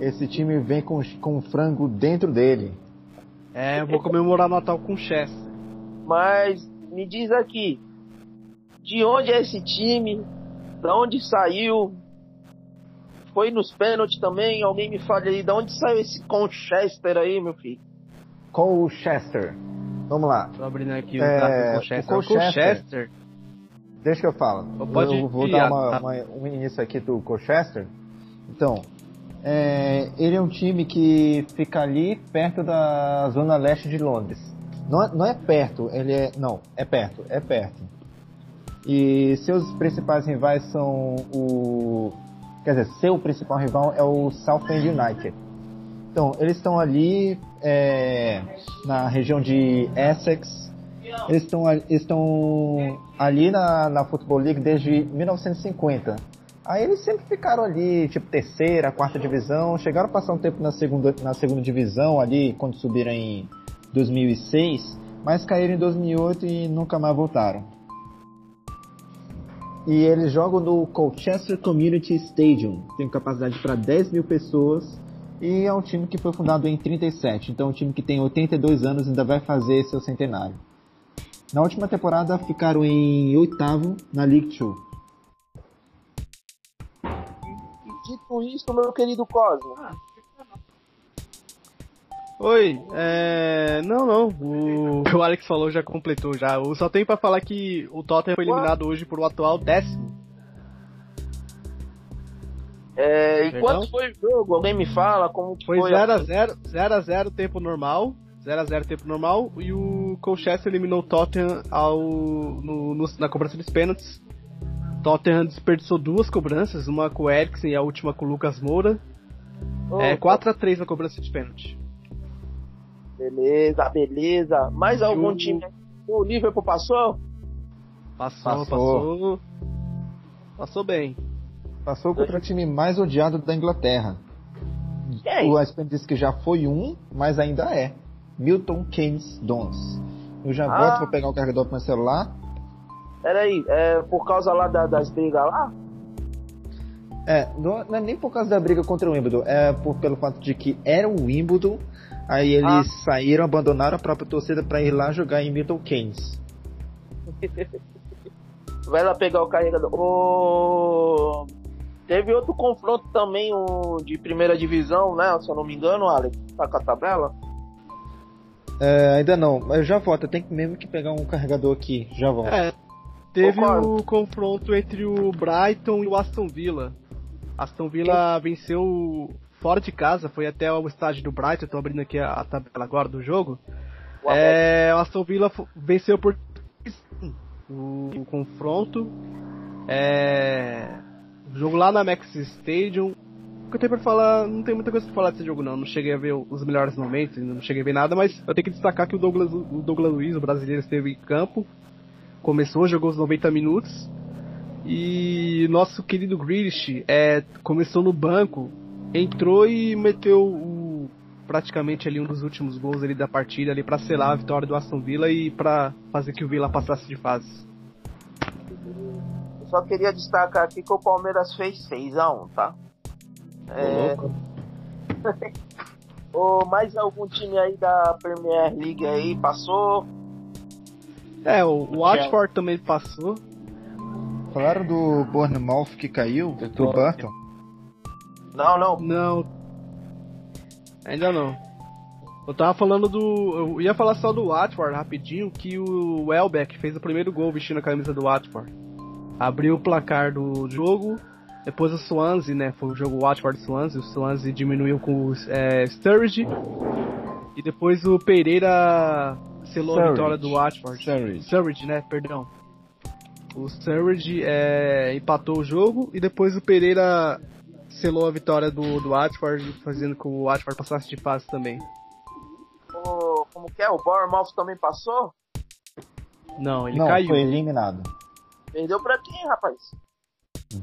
Esse time vem com, com frango dentro dele. É, eu vou comemorar Natal com o Chester. Mas me diz aqui, de onde é esse time? Da onde saiu? Foi nos pênaltis também? Alguém me fale aí, da onde saiu esse Conchester aí, meu filho? Colchester. Vamos lá. Tô abrindo aqui o É, o Colchester. Colchester- Colchester. Deixa que eu falo. Eu vou dar uma, uma- um início aqui do Colchester. Então, é, ele é um time que fica ali perto da zona leste de Londres. Não, é- não é perto, ele é. Não, é perto, é perto. E seus principais rivais são o. Quer dizer, seu principal rival é o Southend United. Então, eles estão ali é, na região de Essex. Eles estão, estão ali na, na Football League desde 1950. Aí eles sempre ficaram ali, tipo, terceira, quarta divisão. Chegaram a passar um tempo na segunda, na segunda divisão ali, quando subiram em 2006. Mas caíram em 2008 e nunca mais voltaram. E eles jogam no Colchester Community Stadium. Tem capacidade para 10 mil pessoas. E é um time que foi fundado em 37. Então é um time que tem 82 anos e ainda vai fazer seu centenário. Na última temporada ficaram em oitavo na League Two. Dito isso, meu querido Cosmo, Oi, é. Não, não. O o que o Alex falou já completou já. Eu só tenho pra falar que o Tottenham foi eliminado hoje por o atual décimo. é, e Perdão? quanto foi o jogo? Alguém me fala como Foi foi? 0x0, 0x0 tempo normal. 0x0 tempo normal. E o Colchester eliminou o Tottenham ao, no- no- na cobrança dos pênaltis. Tottenham desperdiçou duas cobranças, uma com o Eriksen e a última com o Lucas Moura. É 4x3 na cobrança de pênalti. Beleza, beleza. Mais algum o- time? O Liverpool passou? Passou, Passou. passou. Passou bem. Passou contra o time mais odiado da Inglaterra. Quem? O ESPN disse que já foi um, mas ainda é. Milton Keynes Dons. Eu já Ah. volto pra pegar o carregador pro meu celular. Peraí, é por causa lá da- das brigas lá? É, não, não é nem por causa da briga contra o Wimbledon, é por, pelo fato de que era o Wimbledon, aí eles Ah. saíram, abandonaram a própria torcida pra ir lá jogar em Milton Keynes. Vai lá pegar o carregador. Ô, Teve outro confronto também o de primeira divisão, né? Se eu não me engano, Alex. Tá com a tabela? É, ainda não, mas eu já volto, eu tenho que mesmo que pegar um carregador aqui, já volto. É. Teve o confronto entre o Brighton e o Aston Villa. Aston Villa venceu fora de casa, foi até o estádio do Brighton, tô abrindo aqui a, a tabela agora do jogo. O É, o Aston Villa venceu por o, o confronto. É, o jogo lá na Max Stadium. Que eu tenho pra falar, não tem muita coisa pra falar desse jogo não. Não cheguei a ver os melhores momentos, não cheguei a ver nada, mas eu tenho que destacar que o Douglas, o Douglas Luiz, o brasileiro, esteve em campo. Começou, jogou os 90 minutos. E nosso querido Grealish é, começou no banco, entrou e meteu o, praticamente ali um dos últimos gols ali da partida ali para selar a vitória do Aston Villa e para fazer que o Villa passasse de fase. Eu só queria destacar aqui que o Palmeiras fez 6x1, tá? É... Mais algum time aí da Premier League aí passou? É, o, o Watford também passou. Falaram do Bournemouth que caiu, do Burton. Não, não. Não. Ainda não. Eu tava falando do. Eu ia falar só do Watford rapidinho, que o Welbeck fez o primeiro gol vestindo a camisa do Watford. Abriu o placar do jogo. Depois o Swansea, né? Foi o jogo Watford Swansea. O Swansea diminuiu com o é, Sturridge. E depois o Pereira selou a Sturridge. vitória do Watford. Sturridge. Sturridge, né? Perdão. O Sturridge é, empatou o jogo e depois o Pereira selou a vitória do, do Watford, fazendo com que o Watford passasse de fase também. Ô, como que é? O Bournemouth também passou? Não, ele Não, caiu. foi eliminado. Perdeu pra quem, rapaz?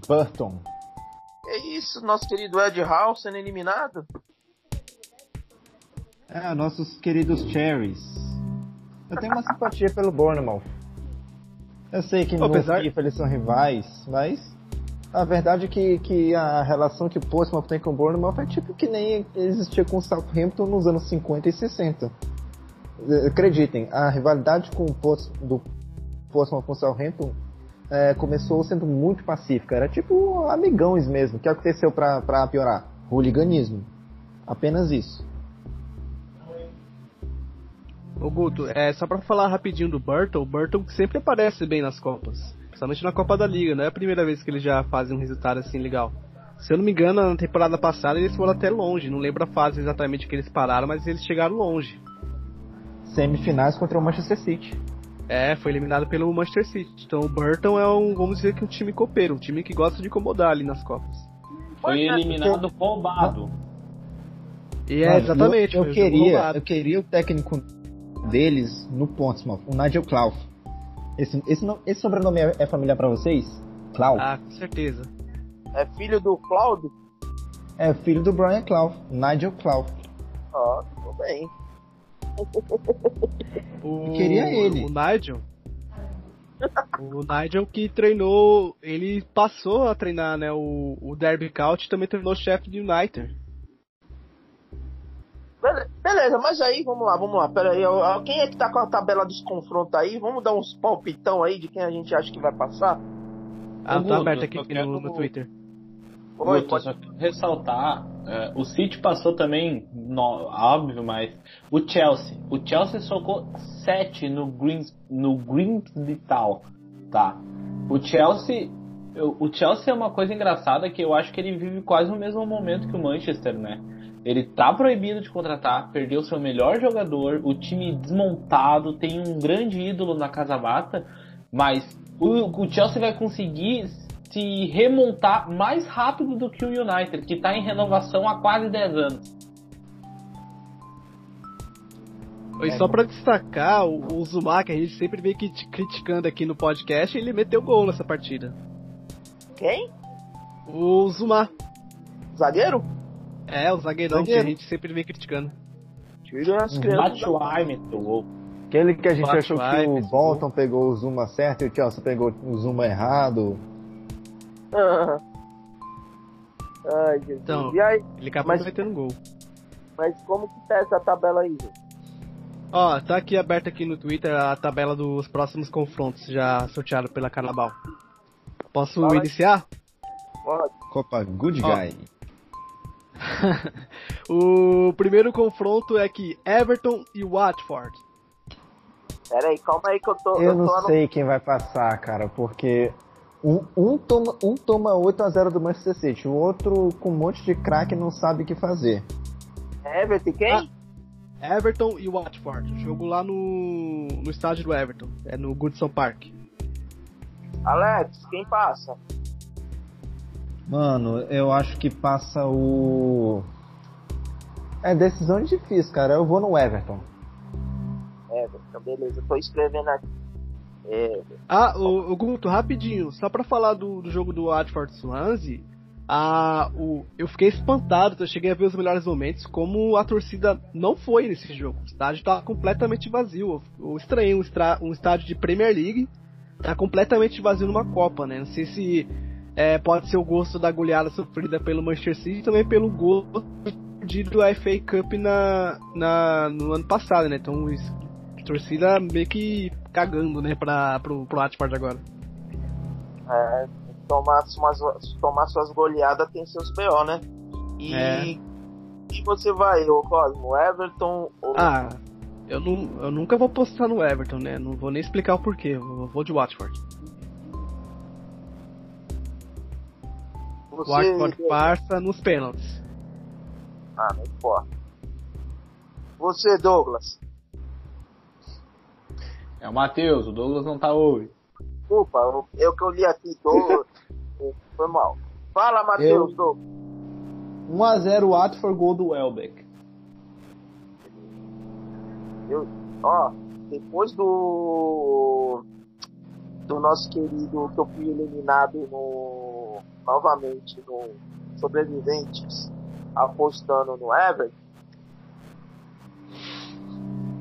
Burton. É isso, nosso querido Ed Howe sendo eliminado? É, nossos queridos Cherries. Eu tenho uma simpatia pelo Bournemouth. Eu sei que no Apesar- FIFA eles são rivais, mas a verdade é que, que a relação que o Portsmouth tem com o Bournemouth é tipo que nem existia com o Southampton nos anos 50 e 60. Eh, Acreditem, a rivalidade com o Ports, do Portsmouth com o Southampton eh, começou sendo muito pacífica. Era tipo amigões mesmo. O que aconteceu pra piorar? Hooliganismo. Apenas isso. Ô Guto, é só pra falar rapidinho do Burton, o Burton sempre aparece bem nas Copas. Principalmente na Copa da Liga, não é a primeira vez que eles já fazem um resultado assim legal. Se eu não me engano, na temporada passada eles foram até longe, não lembro a fase exatamente que eles pararam, mas eles chegaram longe. Semifinais contra o Manchester City. É, foi eliminado pelo Manchester City. Então o Burton é um, vamos dizer que um time copeiro, um time que gosta de incomodar ali nas Copas. Foi eliminado roubado. E é, exatamente. Eu, foi eu queria, eu queria o técnico deles no Portsmouth, o Nigel Clough. Esse, esse, esse sobrenome é, é familiar pra vocês? Clough. Ah, com certeza. É filho do Cláudio? É filho do Brian Clough, Nigel Clough. Ó, tudo bem. O, queria ele. O Nigel. o Nigel que treinou. Ele passou a treinar, né? O, o Derby County também treinou o chefe de United. Bele- Beleza, mas aí, vamos lá, vamos lá. Pera aí, quem é que tá com a tabela dos confrontos aí? Vamos dar uns palpitão aí de quem a gente acha que vai passar? Ah, tá aberto aqui no, no Twitter. Oi, pode... ressaltar, é, o City passou também, no- óbvio, mas o Chelsea, o Chelsea socou 7 no Green no Greenvital, tá? O Chelsea, o Chelsea é uma coisa engraçada que eu acho que ele vive quase o mesmo momento que o Manchester, né? Ele tá proibido de contratar, perdeu seu melhor jogador, o time desmontado, tem um grande ídolo na casa mata, mas o, o Chelsea vai conseguir se remontar mais rápido do que o United, que está em renovação há quase 10 anos. E só pra destacar, o, o Zuma, que a gente sempre vem crit- criticando aqui no podcast, ele meteu gol nessa partida. Quem? O Zuma. Zagueiro? É, o zagueirão Zagueiro. que a gente sempre vem criticando. Tira as crianças. Batshuayi meteu gol. Aquele que a gente achou que fez o. Bolton pegou o Zuma certo e o Chelsea pegou o Zuma errado. Ai, Jesus. Então. E aí, Ele acabou Mas- metendo gol. mas como que tá essa tabela aí, gente? Ó, tá aqui aberta aqui no Twitter a tabela dos próximos confrontos já sorteados pela Carnaval. Posso Fala aí. iniciar? Pode. Copa Good Ó. Guy. o primeiro confronto é aqui, Everton e Watford. Pera aí, calma aí que eu tô. Eu não tô sei quem vai passar, cara, porque um, um toma, um toma 8x0 do Manchester City, o outro com um monte de craque não sabe o que fazer. Everton, quem? Ah. Everton e Watford. Jogo lá no, no estádio do Everton. É no Goodson Park. Alex, quem passa? Mano, eu acho que passa o. É decisão difícil, cara. Eu vou no Everton. Everton, beleza. Eu tô escrevendo aqui. É, Ah, o, o Guto, rapidinho, só pra falar do, do jogo do Watford Swansea, a, o, eu fiquei espantado, eu cheguei a ver os melhores momentos, como a torcida não foi nesse jogo. O estádio tava completamente vazio. Eu, eu estranhei um, estra- um estádio de Premier League, tá completamente vazio numa Copa, né? Não sei se é, pode ser o gosto da goleada sofrida pelo Manchester City e também pelo gosto perdido do FA Cup na, na, no ano passado, né? Então, isso- torcida meio que cagando, né, pra, pro, pro Watford agora. é, tomar, suas, tomar suas goleadas tem seus BO, né? E. É. E você vai, ô Cosmo? Everton ou. Ah, eu, não, eu nunca vou postar no Everton, né? Não vou nem explicar o porquê. Eu vou de Watford. você... Watford passa nos pênaltis. Ah, não importa. Você, Douglas. É o Matheus, o Douglas não tá hoje. Desculpa, eu, eu que eu li aqui, Douglas. Foi mal. Fala, Matheus, Eu- Douglas. 1x0 Watford, gol do Welbeck. Eu, ó, depois do do nosso querido que eu fui eliminado no novamente no sobreviventes apostando no Everton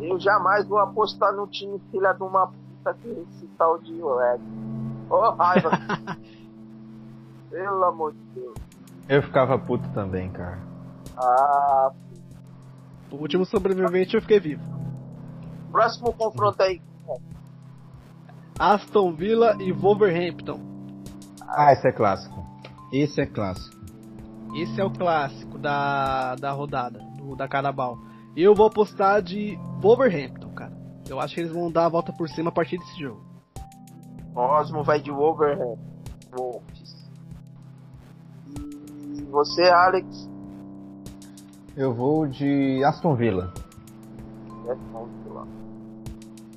eu jamais vou apostar no time filha de uma puta que esse tal de Everton ô raiva pelo amor de Deus Eu ficava puto também, cara. ah, O último sobrevivente eu fiquei vivo. próximo confronto aí Aston Villa e Wolverhampton. Ah, esse é clássico. Esse é clássico. Esse é o clássico da, da rodada, do, da Carabao. Eu vou apostar de Wolverhampton, cara. Eu acho que eles vão dar a volta por cima a partir desse jogo. Cosmo vai de Wolverhampton Wolves e você Alex Eu vou de Aston Villa. É, vamos lá.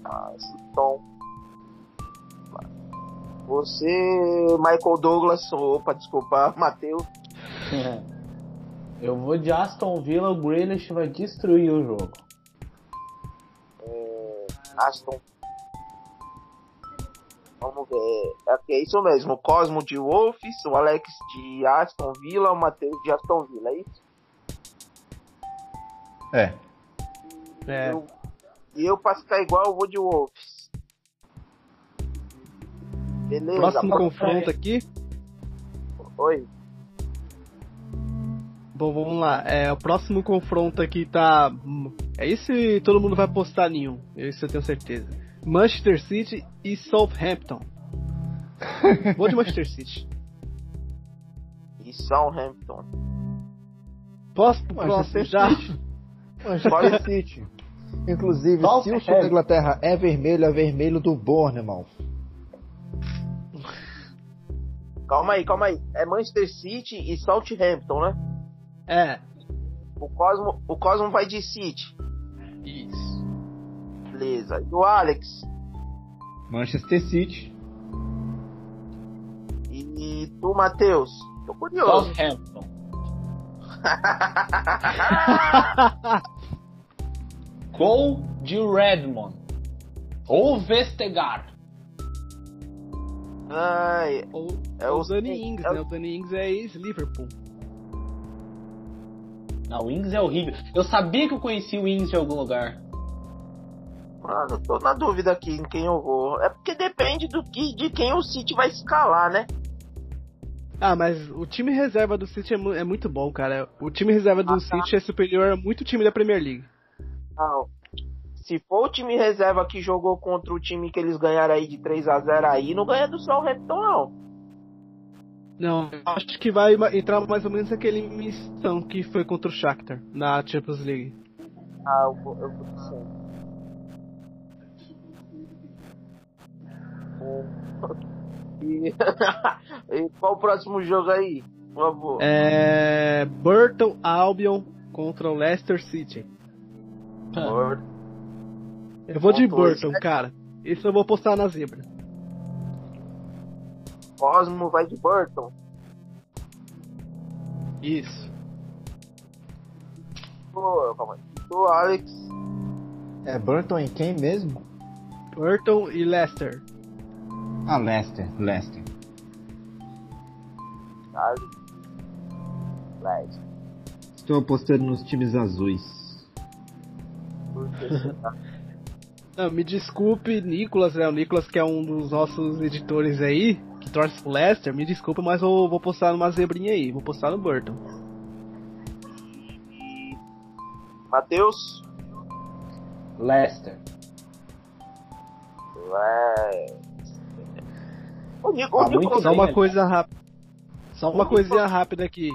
Aston. Você, Michael Douglas, opa, desculpa, Matheus. Eu vou de Aston Villa, o Grealish vai destruir o jogo. Aston. Vamos ver. É, que é isso mesmo. O Cosmo de Wolves, o Alex de Aston Villa, o Matheus de Aston Villa, é isso? É. É, Eu- e eu, pra ficar igual, eu vou de Wolves. Beleza. próximo confronto aqui. Oi. Bom, vamos lá. É, o próximo confronto aqui tá. É esse todo mundo vai postar nenhum. Isso eu tenho certeza. Manchester City e Southampton. Vou de Manchester City. E Southampton. Posso pro Manchester próximo já? Manchester City. Inclusive, se o sul da Southampton. Inglaterra é vermelho, é vermelho do Bournemouth. Calma aí, calma aí. É Manchester City e Southampton, né? É. O Cosmo, o Cosmo vai de City. Isso. Beleza. E o Alex? Manchester City. E E tu, Matheus? Tô curioso. Southampton. Gol de Redmond. Ou Vestegar. Ai, Ou, É o- o Danny Ings, é o- né? O Danny Ings é ex-Liverpool. Não, o Ings é horrível. Eu sabia que eu conhecia o Ings de algum lugar. mano, tô na dúvida aqui em quem eu vou. É porque depende do que, de quem o City vai escalar, né? Ah, mas o time reserva do City é, mu- é muito bom, cara. O time reserva do Ah, tá. City é superior a muito time da Premier League. Não. Se for o time reserva que jogou contra o time que eles ganharam aí de 3 a 0 aí, não ganha do Southampton, não. Não, acho que vai entrar mais ou menos aquele missão que foi contra o Shakhtar na Champions League. Ah, eu vou, eu vou dizendo. E... e qual o próximo jogo aí? Por favor. É. Burton Albion contra o Leicester City. Por- Eu vou de Burton, cara. Isso eu vou postar na zebra. Cosmo vai de Burton. Isso. Pô, calma aí. Tô, Alex. É Burton e quem mesmo? Burton e Leicester. Ah, Leicester, Leicester. Alex. Lex. Estou apostando nos times azuis. Por que você Não, me desculpe, Nicolas, né? O Nicolas que é um dos nossos editores aí, que torce pro Leicester, me desculpa, mas eu vou postar numa zebrinha aí, vou postar no Burton. Matheus. Leicester. O Nico, Ah, o Nico muito Só uma coisa rápida. Só uma coisinha rápida aqui.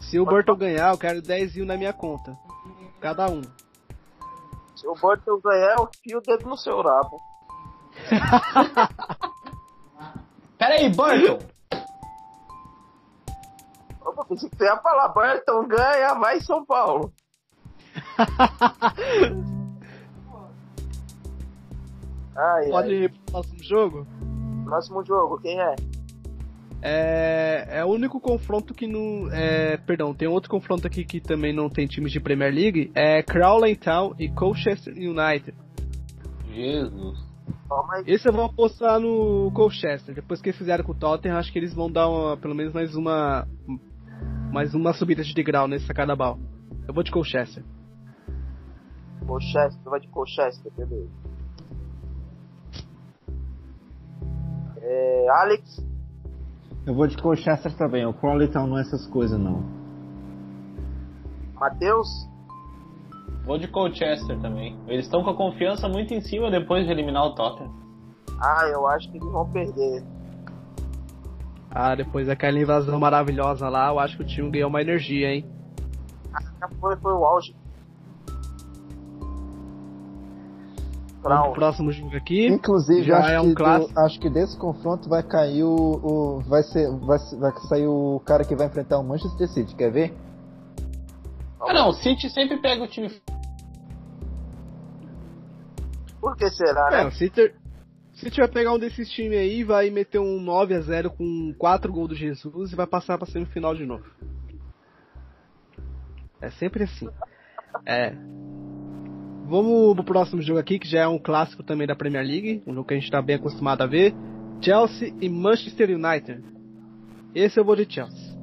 Se o Burton ganhar, eu quero 10 mil na minha conta. Cada um. Se o Burton ganhar, eu fio o dedo no seu rabo. Pera aí, Burton! Opa, pensei que você ia falar, Burton ganha, vai São Paulo. Ai, Pode ai. ir pro próximo jogo? Próximo jogo, quem é? É, é o único confronto que não. É, perdão, tem outro confronto aqui que também não tem times de Premier League. É Crowley Town e Colchester United. Jesus. Esse eu vou apostar no Colchester. Depois que eles fizeram com o Tottenham, acho que eles vão dar uma- pelo menos mais uma. Mais uma subida de degrau nesse Carnaval. Eu vou de Colchester. Colchester, vai de Colchester, beleza. É, Alex, Eu vou de Colchester também. O Crowley Town não é essas coisas, não. Matheus, Vou de Colchester também. Eles estão com a confiança muito em cima depois de eliminar o Tottenham. ah, eu acho que eles vão perder. Ah, depois daquela invasão maravilhosa lá, eu acho que o time ganhou uma energia, hein? Já foi, foi o auge. Vamos pro Crown. próximo jogo aqui. Inclusive, Já acho, é um que do- clássico. acho que desse confronto vai cair o. o- vai, ser, vai, vai sair o cara que vai enfrentar o Manchester City, quer ver? Ah, não, o City sempre pega o time. Por que será, É, né? o City, City vai pegar um desses times aí, vai meter um 9 a 0 com 4 gols do Jesus e vai passar pra semifinal de novo. É sempre assim. É. Vamos pro próximo jogo aqui, que já é um clássico também da Premier League, um jogo que a gente tá bem acostumado a ver. Chelsea e Manchester United. Esse eu vou de Chelsea.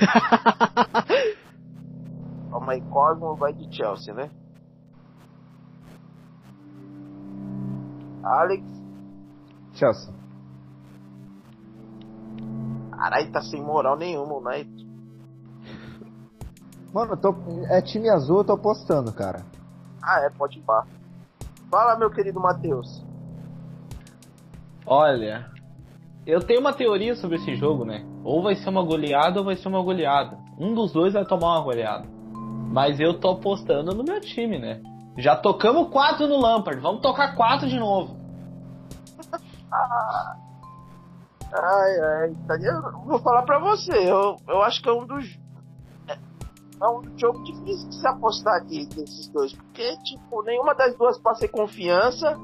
Calma aí, Cosmo vai de Chelsea, né? Alex, Chelsea. caralho, tá sem moral nenhuma, né? Mano, eu tô, é time azul, eu tô apostando, cara. Ah, é, pode ir pá. Fala, meu querido Matheus. Olha, eu tenho uma teoria sobre esse jogo, né? Ou vai ser uma goleada ou vai ser uma goleada. Um dos dois vai tomar uma goleada. Mas eu tô apostando no meu time, né? Já tocamos 4 no Lampard, vamos tocar 4 de novo. Ai, ai, tá- eu vou falar pra você, eu, eu acho que é um dos. É, um jogo difícil de se apostar aqui desses dois, porque, tipo, nenhuma das duas passa confiança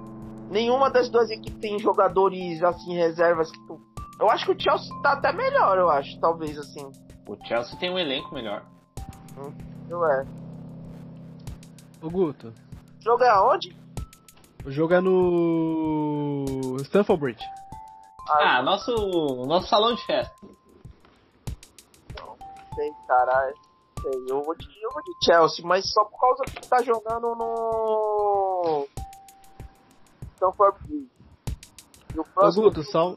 nenhuma das duas equipes tem jogadores assim, reservas que tu. Eu acho que o Chelsea tá até melhor, eu acho, talvez assim. O Chelsea tem um elenco melhor. Eu é. Ô Guto, O jogo é aonde? o jogo é no Stamford Bridge. Ah, nosso, nosso salão de festa. sei, caralho. Sei, eu vou de, eu vou de Chelsea, mas só por causa que tá jogando no. Stamford Bridge. E o Ô próximo. Guto, só,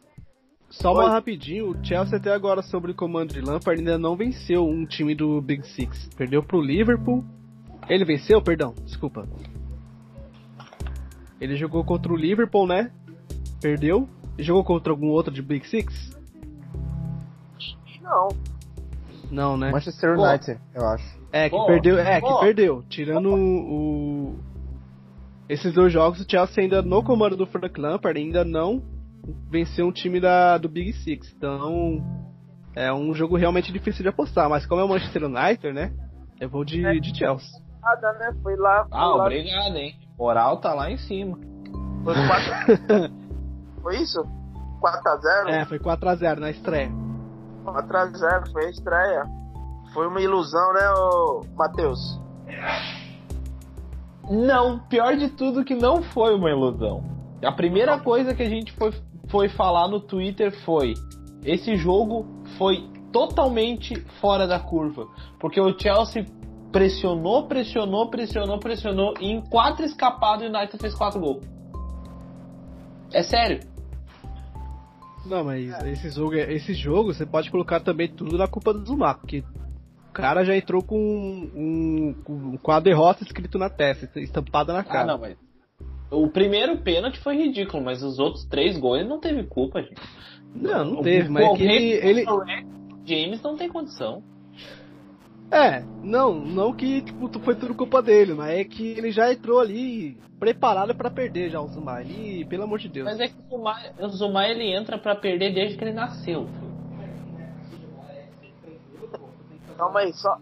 só Oi. uma rapidinho, o Chelsea até agora sobre o comando de Lampard ainda não venceu um time do Big Six. Perdeu pro Liverpool. Ele venceu? Perdão, desculpa. Ele jogou contra o Liverpool, né? Perdeu. E jogou contra algum outro de Big Six? Não. Não, né? Manchester Pô. United, eu acho. É, que Pô, perdeu, é, que perdeu. Tirando o- esses dois jogos, o Chelsea ainda no comando do Frank Lampard ainda não venceu um time da, do Big Six. Então, é um jogo realmente difícil de apostar. Mas como é o Manchester United, né? Eu vou de, É. de Chelsea. Nada, né? Foi lá. Foi Ah, lá obrigado, hein? Moral tá lá em cima. Foi 4 Foi isso? 4x0? É, foi 4x0 na estreia. 4x0, foi a estreia. Foi uma ilusão, né, ô Matheus? Não, pior de tudo que não foi uma ilusão. A primeira coisa que a gente foi, foi falar no Twitter foi: esse jogo foi totalmente fora da curva. Porque o Chelsea pressionou, pressionou, pressionou, pressionou e em quatro escapados o United fez quatro gols. É sério. Não, mas esse jogo, esse jogo você pode colocar também tudo na culpa do Zuma, porque cara já entrou com um, com, com a derrota escrito na testa, estampada na Ah, cara. não, mas. O primeiro pênalti foi ridículo, mas os outros três gols ele não teve culpa, gente. Não, não O teve, mas é que ele, ele, James não tem condição. É, não, não que tipo, foi tudo culpa dele, mas é que ele já entrou ali preparado pra perder já o Zuma. E, pelo amor de Deus. Mas é que o Zuma, o Zuma ele entra pra perder desde que ele nasceu. Calma aí, só.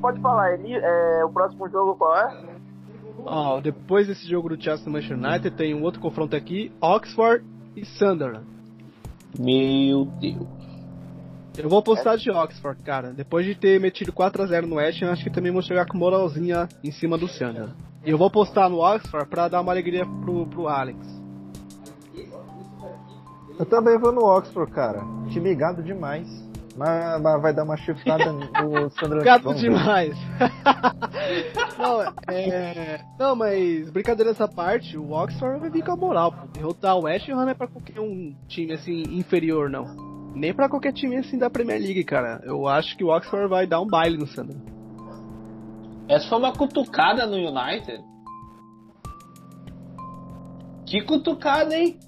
Pode falar, ele, é, o próximo jogo qual é? Ó, depois desse jogo do Chelsea e Manchester United, tem um outro confronto aqui, Oxford e Sunderland. Meu Deus. Eu vou apostar de Oxford, cara. Depois de ter metido 4x0 no West, eu acho que também vou chegar com moralzinha em cima do Sunderland. E eu vou apostar no Oxford pra dar uma alegria pro, pro Alex. Eu também vou no Oxford, cara. Time ligado demais. Mas, mas vai dar uma chifrada no Sandro Gato demais. não, é... não, mas brincadeira essa parte, o Oxford vai vir com a moral. Pô. Derrotar o West Ham não é pra qualquer um time assim inferior, não. Nem pra qualquer time assim da Premier League, cara. Eu acho que o Oxford vai dar um baile no Sunderland. Essa foi uma cutucada no United. Que cutucada, hein?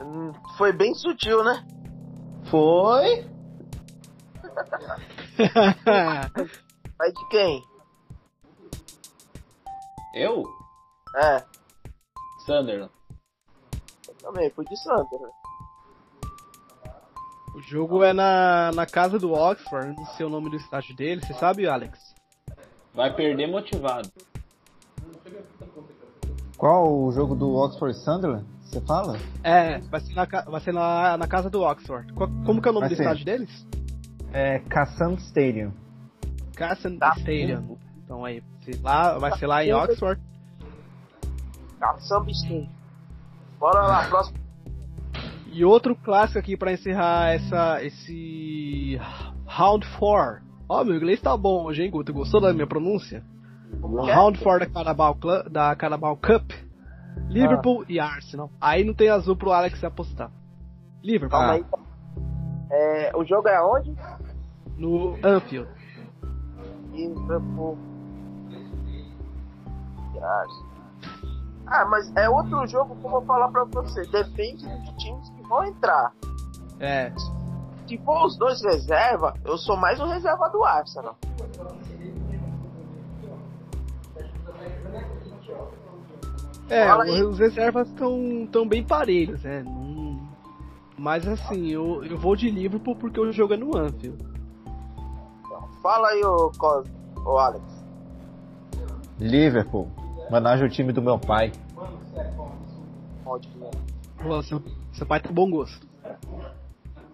Hum, Foi bem sutil, né? Foi? Vai de quem? Eu? É, Sunderland. eu também, fui de Santa. né? o jogo é na, na casa do Oxford, não sei o nome do estádio dele, você sabe, Alex? Vai perder motivado. Qual o jogo do Oxford Sunderland? Você fala? É, vai ser na, vai ser na, na casa do Oxford. Co- Como que é o nome Vai do ser. estádio deles? É Kassam Stadium. Castle Tá. Stadium. Então aí, sei lá, vai ser lá em Oxford. Caçamba Steam. Bora lá, próximo. E outro clássico aqui pra encerrar essa, esse Round 4. Ó, meu inglês tá bom hoje, hein, Guto? Gostou da minha pronúncia? Round 4 da Carabao, da Carabao Cup. Liverpool e Arsenal. Aí não tem azul pro Alex apostar. Liverpool, Calma Ah. aí. É, o jogo é aonde? No Anfield. Liverpool. Ah, mas é outro jogo que eu vou falar pra você. Depende dos times que vão entrar. É. Se for os dois reserva, eu sou mais um reserva do Arsenal. É, os reservas estão tão bem parelhos, né? Mas assim, eu, eu vou de Liverpool porque o jogo é no Anfield. Fala aí, ô, Cos, ô Alex. Liverpool. Homenagem ao time do meu pai. Maldinho. Pô, seu, seu pai tem bom gosto.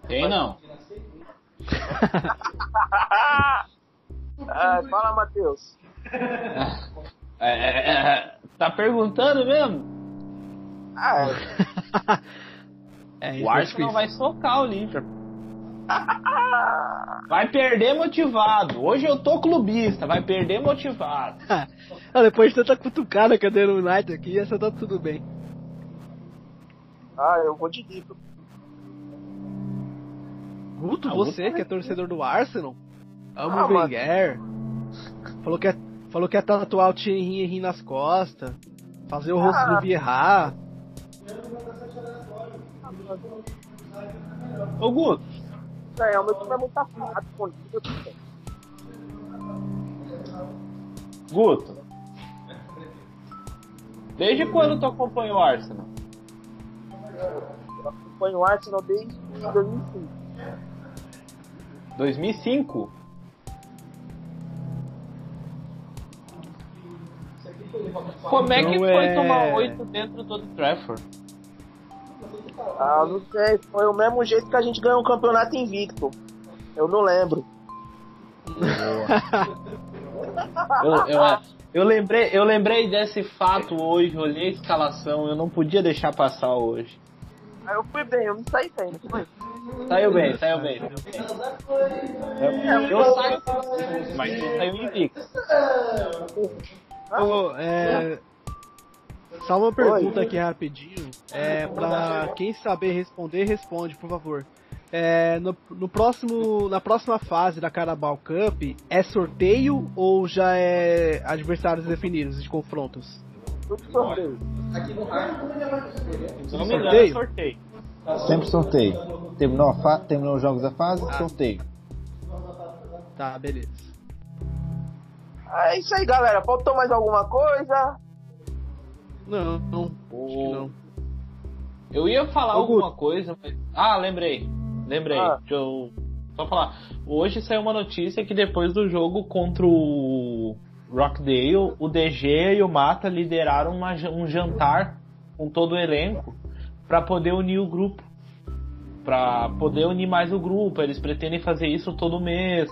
Tem não. Ah, fala, Matheus. É, é, é, tá perguntando mesmo? Ah, É, O Arsenal vai socar o Liverpool. Vai perder motivado. Hoje eu tô clubista, vai perder motivado. ah, depois de tanta cutucada que eu dei no United aqui, essa tá tudo bem. ah, eu vou de livro. Guto, Ah, você que é torcedor do Arsenal, ama Ah, o. Wenger, falou que, é, falou que ia tatuar o Thierry Henry nas costas, fazer o rosto Ah. do Vieira. Ô Guto, É, o meu time é muito afado com o Liverpool. Guto. Desde quando tu acompanha o Arsenal? Eu acompanho o Arsenal desde 2005. 2005? Como é que Então foi é- tomar 8 dentro do Trafford? Ah, não sei, foi o mesmo jeito que a gente ganhou um campeonato invicto. Eu não lembro. Eu, eu, eu lembrei, eu lembrei desse fato hoje, olhei a escalação, eu não podia deixar passar hoje. Eu fui bem, eu me saí bem, não foi? Saiu bem, saiu bem. saiu bem. Eu, eu saio, mas tu saiu invicto. Ô, é, só uma pergunta aqui rapidinho. É, pra quem saber responder, responde, por favor. É, no, no próximo, na próxima fase da Carabao Cup, é sorteio ou já é adversários definidos de confrontos? Tudo sorteio. Se não me engano, Sorteio? é sorteio. Sempre sorteio. Terminou, a fa... Terminou os jogos da fase, sorteio. Tá, beleza. É isso aí, galera. Faltou mais alguma coisa? Não, não, acho que não. Eu ia falar alguma coisa, mas. Ah, lembrei. Lembrei. Ah. Deixa eu só falar. Hoje saiu uma notícia que depois do jogo contra o Rockdale, o DG e o Mata lideraram uma um jantar com todo o elenco para poder unir o grupo. Pra poder unir mais o grupo. Eles pretendem fazer isso todo mês.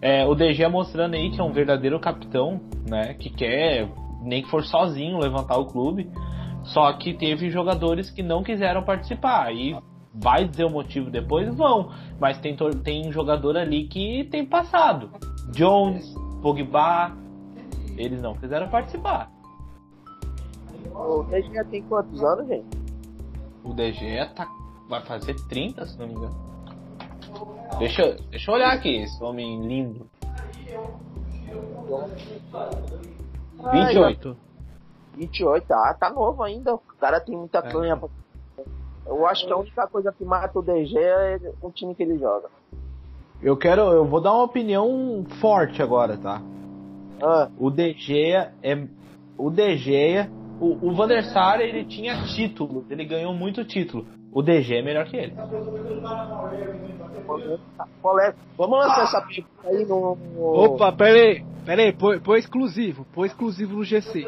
É, o DG mostrando aí que é um verdadeiro capitão, né? Que quer, nem que for sozinho, levantar o clube. Só que teve jogadores que não quiseram participar. E vai dizer o motivo depois? Vão. Mas tem, tem jogador ali que tem passado. Jones, Pogba, eles não quiseram participar. O DG tem quantos anos, gente? O DG tá, vai fazer 30, se não me engano. Deixa, deixa eu olhar aqui, esse homem lindo. 28. 28, ah, tá novo ainda. O cara tem muita É. canha. pra- Eu acho que a única coisa que mata o DG é o time que ele joga. Eu quero, eu vou dar uma opinião forte agora, tá? Ah, O DG é. O DG. O, o Van der Sar, ele tinha título, ele ganhou muito título. O DG é melhor que ele. Vamos lançar essa pergunta aí no. Opa, pera aí, pera aí, põe, põe exclusivo, põe exclusivo no GC.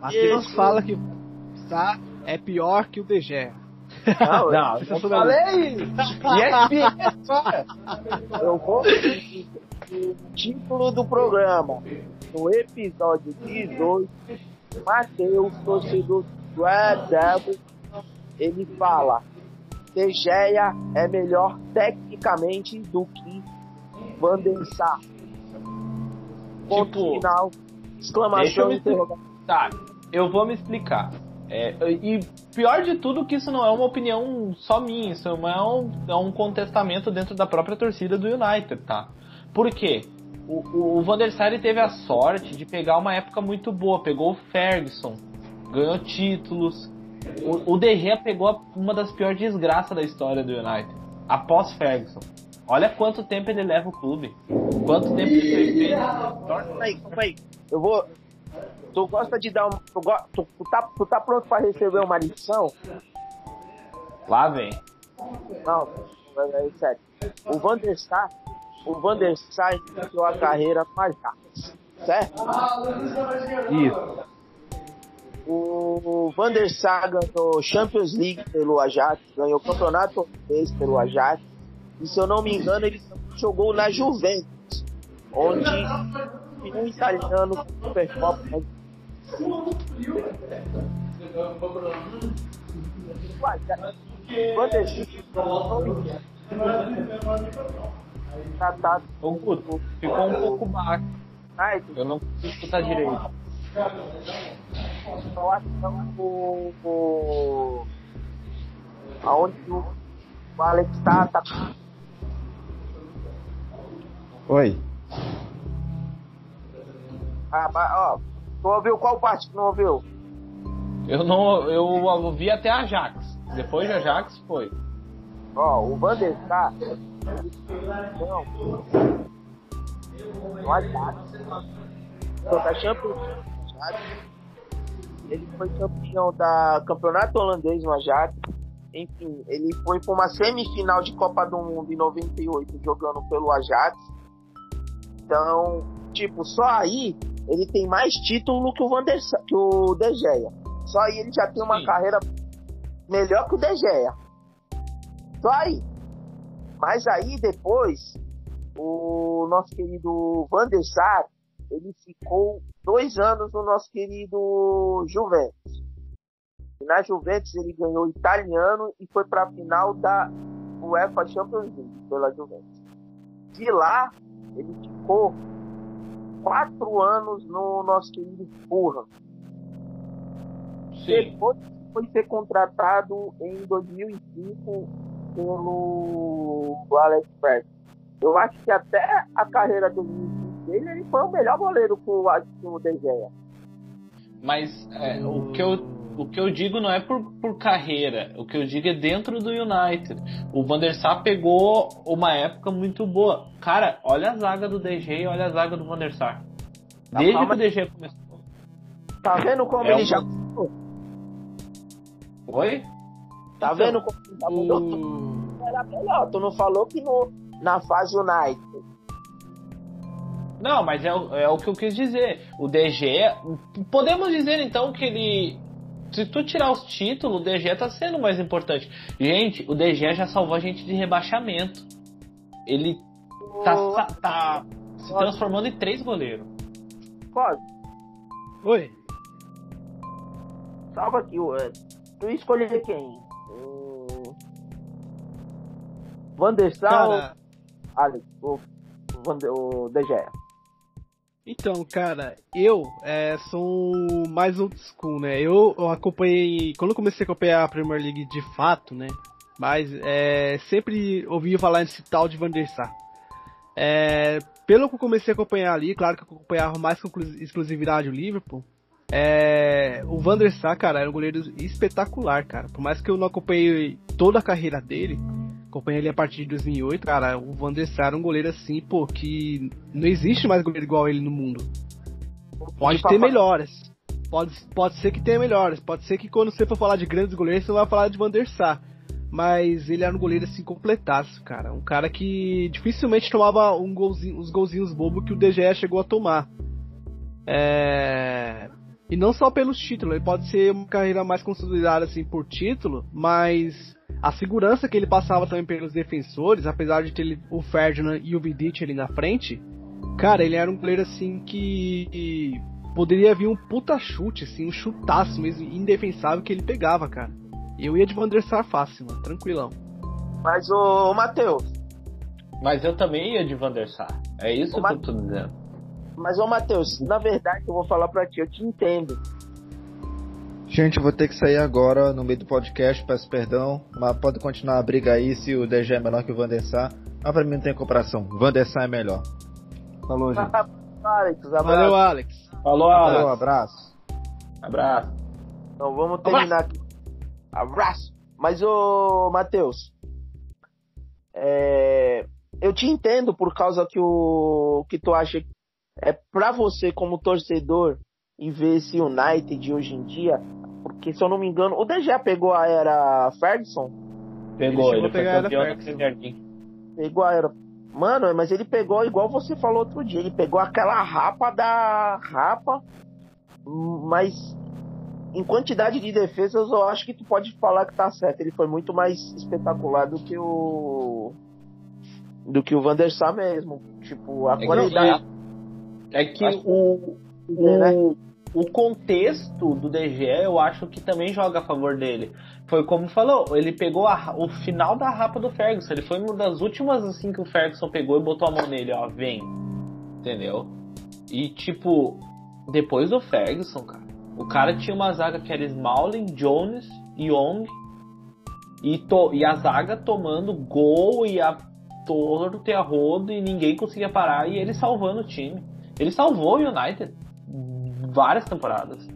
Matheus fala que tá, é pior que o DG. Não, Não, eu é falei! ESPN, cara! Eu vou o título do programa. No episódio 18, Matheus, torcedor do Red Devil, ele fala: Tegeia é melhor tecnicamente do que Van der Sar. Ponto Tipo, final. Exclamação interrogação. Tá, eu vou me explicar. É, e pior de tudo que isso não é uma opinião só minha, isso é, um, é um contestamento dentro da própria torcida do United, tá? Por quê? O, o Van der Sar teve a sorte de pegar uma época muito boa, pegou o Ferguson, ganhou títulos. O, o De Gea pegou uma das piores desgraças da história do United, após Ferguson. Olha quanto tempo ele leva o clube. Quanto tempo ele fez. Calma aí, aí. Eu vou. Tu gosta de dar um. Tu, go- tu, tu tá, tu tá pronto pra receber uma lição? Lá vem. Não, é, sério. O Van der Sar, o Van der Sar iniciou a carreira no Ajax, certo? Isso. O Van der Sar ganhou Champions League pelo Ajax, ganhou o campeonato holandês pelo Ajax. E se eu não me engano, ele jogou na Juventus, onde um italiano Supercopa. Sar tratado. Ô ficou um pouco baixo. Ai, Eu não consigo escutar direito. eu acho que o, o aonde o, o Alex tá, tá Oi. ah, ó, tu ouviu qual parte que não ouviu? Eu não. Eu ouvi até Ajax. Depois de Ajax foi. Ó, o Van der Sar não no Ajax Champions League, Ajax. ele foi campeão da campeonato holandês no Ajax enfim, ele foi para uma semifinal de Copa do Mundo em 98 jogando pelo Ajax então, tipo, só aí ele tem mais título que o Van der que o De Gea. Só aí ele já tem uma Sim. carreira melhor que o De Gea. Só aí. Mas aí depois, o nosso querido Van der Sar, ele ficou dois anos no nosso querido Juventus. E na Juventus ele ganhou italiano e foi para a final da UEFA Champions League pela Juventus. De lá, ele ficou quatro anos no nosso querido Fulham. Depois foi ser contratado em 2005 pelo Alex Ferguson. Eu acho que até a carreira 2005 dele, ele foi o melhor goleiro com o, o De Gea. Mas é, o, que eu, o que eu digo não é por, por carreira, o que eu digo é dentro do United. O Van der Sar pegou uma época muito boa. Cara, olha a zaga do DG e olha a zaga do Van der Sar. Tá, Desde calma que o DG começou. Tá vendo como É ele uma- já. Oi? Tá vendo como ele já mudou? O... Era melhor. Tu não falou que no, na fase United. Não, mas é, é o que eu quis dizer. O DG. Podemos dizer então que ele. Se tu tirar os títulos, o DG tá sendo mais importante. Gente, o DG já salvou a gente de rebaixamento. Ele tá, sa- tá se transformando em três goleiros. Pode, Oi. salva aqui. o, Tu escolher quem? O... Van der Sar ou Cara, Alex? O, Van o Gea. Então, cara, eu é, sou mais old school, né? Eu, eu acompanhei. Quando eu comecei a acompanhar a Premier League de fato, né? Mas é, sempre ouvi falar nesse tal de Van der Sar. É, pelo que eu comecei a acompanhar ali, claro que eu acompanhava mais com exclu- exclusividade o Liverpool. É, o Van der Sar, cara, era um goleiro espetacular, cara. Por mais que eu não acompanhei toda a carreira dele, acompanhei ele a partir de 2008, cara, o Van der Sar era um goleiro assim, pô, que não existe mais goleiro igual ele no mundo. Pode ter melhores. Pode, pode ser que tenha melhores. Pode ser que quando você for falar de grandes goleiros, você vai falar de Van der Sar. Mas ele era um goleiro assim completaço, cara. Um cara que dificilmente tomava um golzinho, os golzinhos bobos que o DGE chegou a tomar. É... E não só pelos títulos, ele pode ser uma carreira mais consolidada assim por título, mas a segurança que ele passava também pelos defensores, apesar de ter o Ferdinand e o Vidic ali na frente, cara, ele era um goleiro assim que poderia vir um puta chute, assim, um chutaço mesmo, indefensável que ele pegava, cara. Eu ia de Van der Sar fácil, mano, tranquilão. Mas o Matheus, Mas eu também ia de Van der Sar. É isso Ô, que eu tô dizendo. mas ô Matheus, na verdade eu vou falar pra ti, eu te entendo. Gente, eu vou ter que sair agora no meio do podcast, peço perdão, mas pode continuar a briga aí se o DG é melhor que o Van der Sar. Mas pra mim não tem comparação, o Van der Sar é melhor. Falou, gente. Alex, abraço. Valeu, Alex. Falou, Falou, Alex. abraço. Abraço. Então vamos terminar aqui. Abraço. Mas ô Matheus, é, eu te entendo por causa que o que tu acha é pra você como torcedor e ver esse United hoje em dia, porque se eu não me engano, o DG pegou a era Ferguson, Pegou, Ele ele, foi campeão da Ferguson. Premier League. pegou a era Mano, mas ele pegou igual você falou outro dia, ele pegou aquela rapa da rapa, mas em quantidade de defesas, eu acho que tu pode falar que tá certo. Ele foi muito mais espetacular do que o. do que o Van der Sar mesmo. Tipo, a É que, qualidade. é que Acho- o, né? o, o contexto do DG eu acho que também joga a favor dele. Foi como falou, ele pegou a- o final da rapa do Ferguson. Ele foi uma das últimas assim que o Ferguson pegou e botou a mão nele, ó, vem. Entendeu? E tipo, depois do Ferguson, cara, o cara tinha uma zaga que era Smalling, Jones, Young e, to- e a zaga tomando gol e a torto e a rodo e ninguém conseguia parar e ele salvando o time. Ele salvou o United várias temporadas.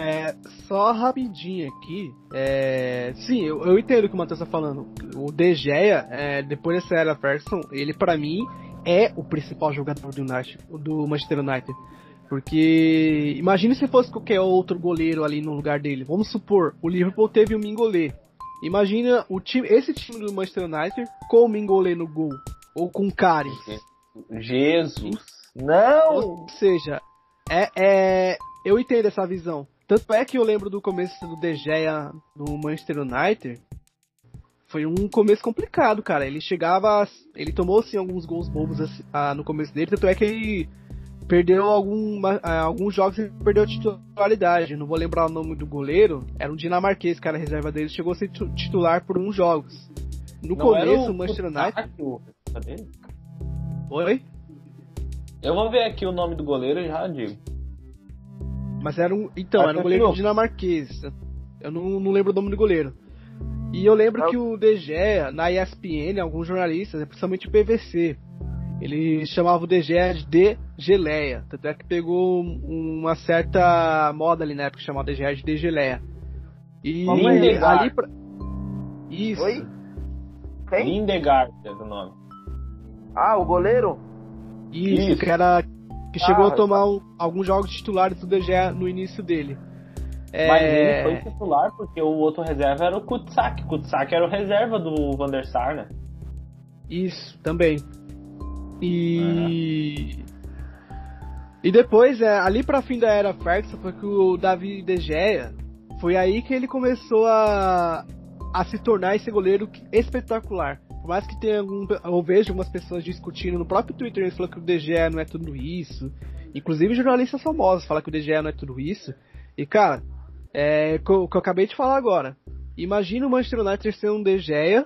É, só rapidinho aqui. É, sim, eu, eu entendo o que o Matheus tá falando. O De Gea, é, depois dessa era Ferguson, ele pra mim é o principal jogador do, United, do Manchester United. Porque imagine se fosse qualquer outro goleiro ali no lugar dele. Vamos supor, o Liverpool teve o Mingolê. Imagina o time, esse time do Manchester United com o Mingolê no gol. Ou com o Karius. Jesus. Não! Ou seja, é, é, eu entendo essa visão. Tanto é que eu lembro do começo do De Gea no Manchester United. Foi um começo complicado, cara. Ele chegava. Ele tomou assim, alguns gols bobos assim, ah, no começo dele. Tanto é que ele perdeu alguma, ah, alguns jogos e perdeu a titularidade. Não vou lembrar o nome do goleiro. Era um dinamarquês, cara, a reserva dele. Chegou a ser tu- titular por uns jogos. No Não começo, o Manchester United. Cadê? Oi? Eu vou ver aqui o nome do goleiro e já digo. Mas era um. Então, Ah, era um goleiro continua. dinamarquês. Eu não, não lembro o nome do goleiro. E eu lembro Não. que o Gea, na ESPN, alguns jornalistas, principalmente o PVC, ele chamava o Gea de Geleia. Tanto é que pegou um- uma certa moda ali na época, chamava De Gea de Geleia. E aí. ali pra... Isso. Oi? Quem? Lindegaard é o nome. Ah, o goleiro? Isso, Isso. que era. Que chegou Ah, a tomar um- alguns jogos titulares do Gea no início dele. Mas É, ele foi titular porque o outro reserva era o Kutsak. Kutsak era o reserva do Van der Sar, né? Isso, também. E. E depois, é, ali pra fim da era Ferguson, foi que o Davi De Gea. Foi aí que ele começou a, a se tornar esse goleiro espetacular. Por mais que tenha algum. Eu vejo algumas pessoas discutindo no próprio Twitter, eles falando que o De Gea não é tudo isso. Inclusive jornalistas famosos falam que o De Gea não é tudo isso. E cara, é o que eu acabei de falar agora. Imagina o Manchester United ser um De Gea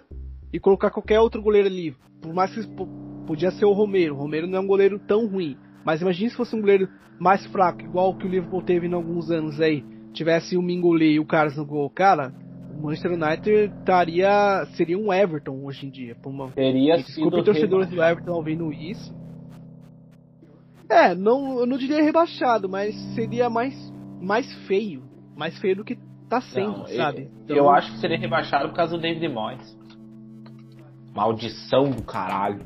e colocar qualquer outro goleiro ali. Por mais que po- podia ser o Romero. O Romero não é um goleiro tão ruim. Mas imagine se fosse um goleiro mais fraco, igual o que o Liverpool teve em alguns anos aí. Tivesse o Mingolê e o Carlos no gol. Cara, o Manchester United estaria. seria um Everton hoje em dia. Uma, Teria Desculpe, sido torcedores do Everton ouvindo isso. É, não, eu não diria rebaixado, mas seria mais, mais feio. Mais feio do que tá sendo, Não, sabe? Eu, Então, eu acho que seria rebaixado por causa do David Moyes. Maldição do caralho.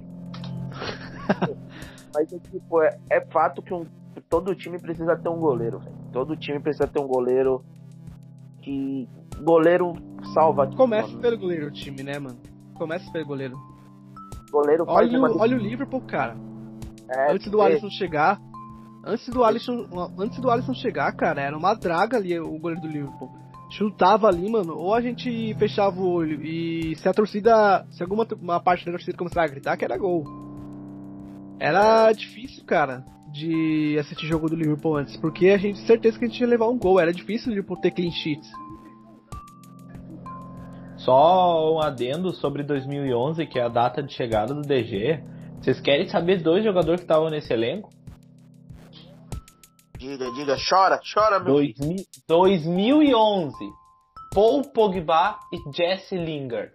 Mas é tipo, é, é fato que um, todo time precisa ter um goleiro, velho. Todo time precisa ter um goleiro que. Goleiro salva. Começa mano. pelo goleiro o time, né, mano? Começa pelo goleiro. Goleiro Olha, o, olha o Liverpool, cara. é, antes do é, Alisson chegar. Antes do Alisson, antes do Alisson chegar, cara, era uma draga ali o goleiro do Liverpool. Chutava ali, mano, ou a gente fechava o olho e se a torcida, se alguma uma parte da torcida começar a gritar, que era gol. Era difícil, cara, de assistir jogo do Liverpool antes, porque a gente certeza que a gente ia levar um gol, era difícil o Liverpool ter clean sheets. Só um adendo sobre 2011, que é a data de chegada do DG. Vocês querem saber dois jogadores que estavam nesse elenco? Diga, diga, chora, chora, meu. 2000 2011. Paul Pogba e Jesse Lingard.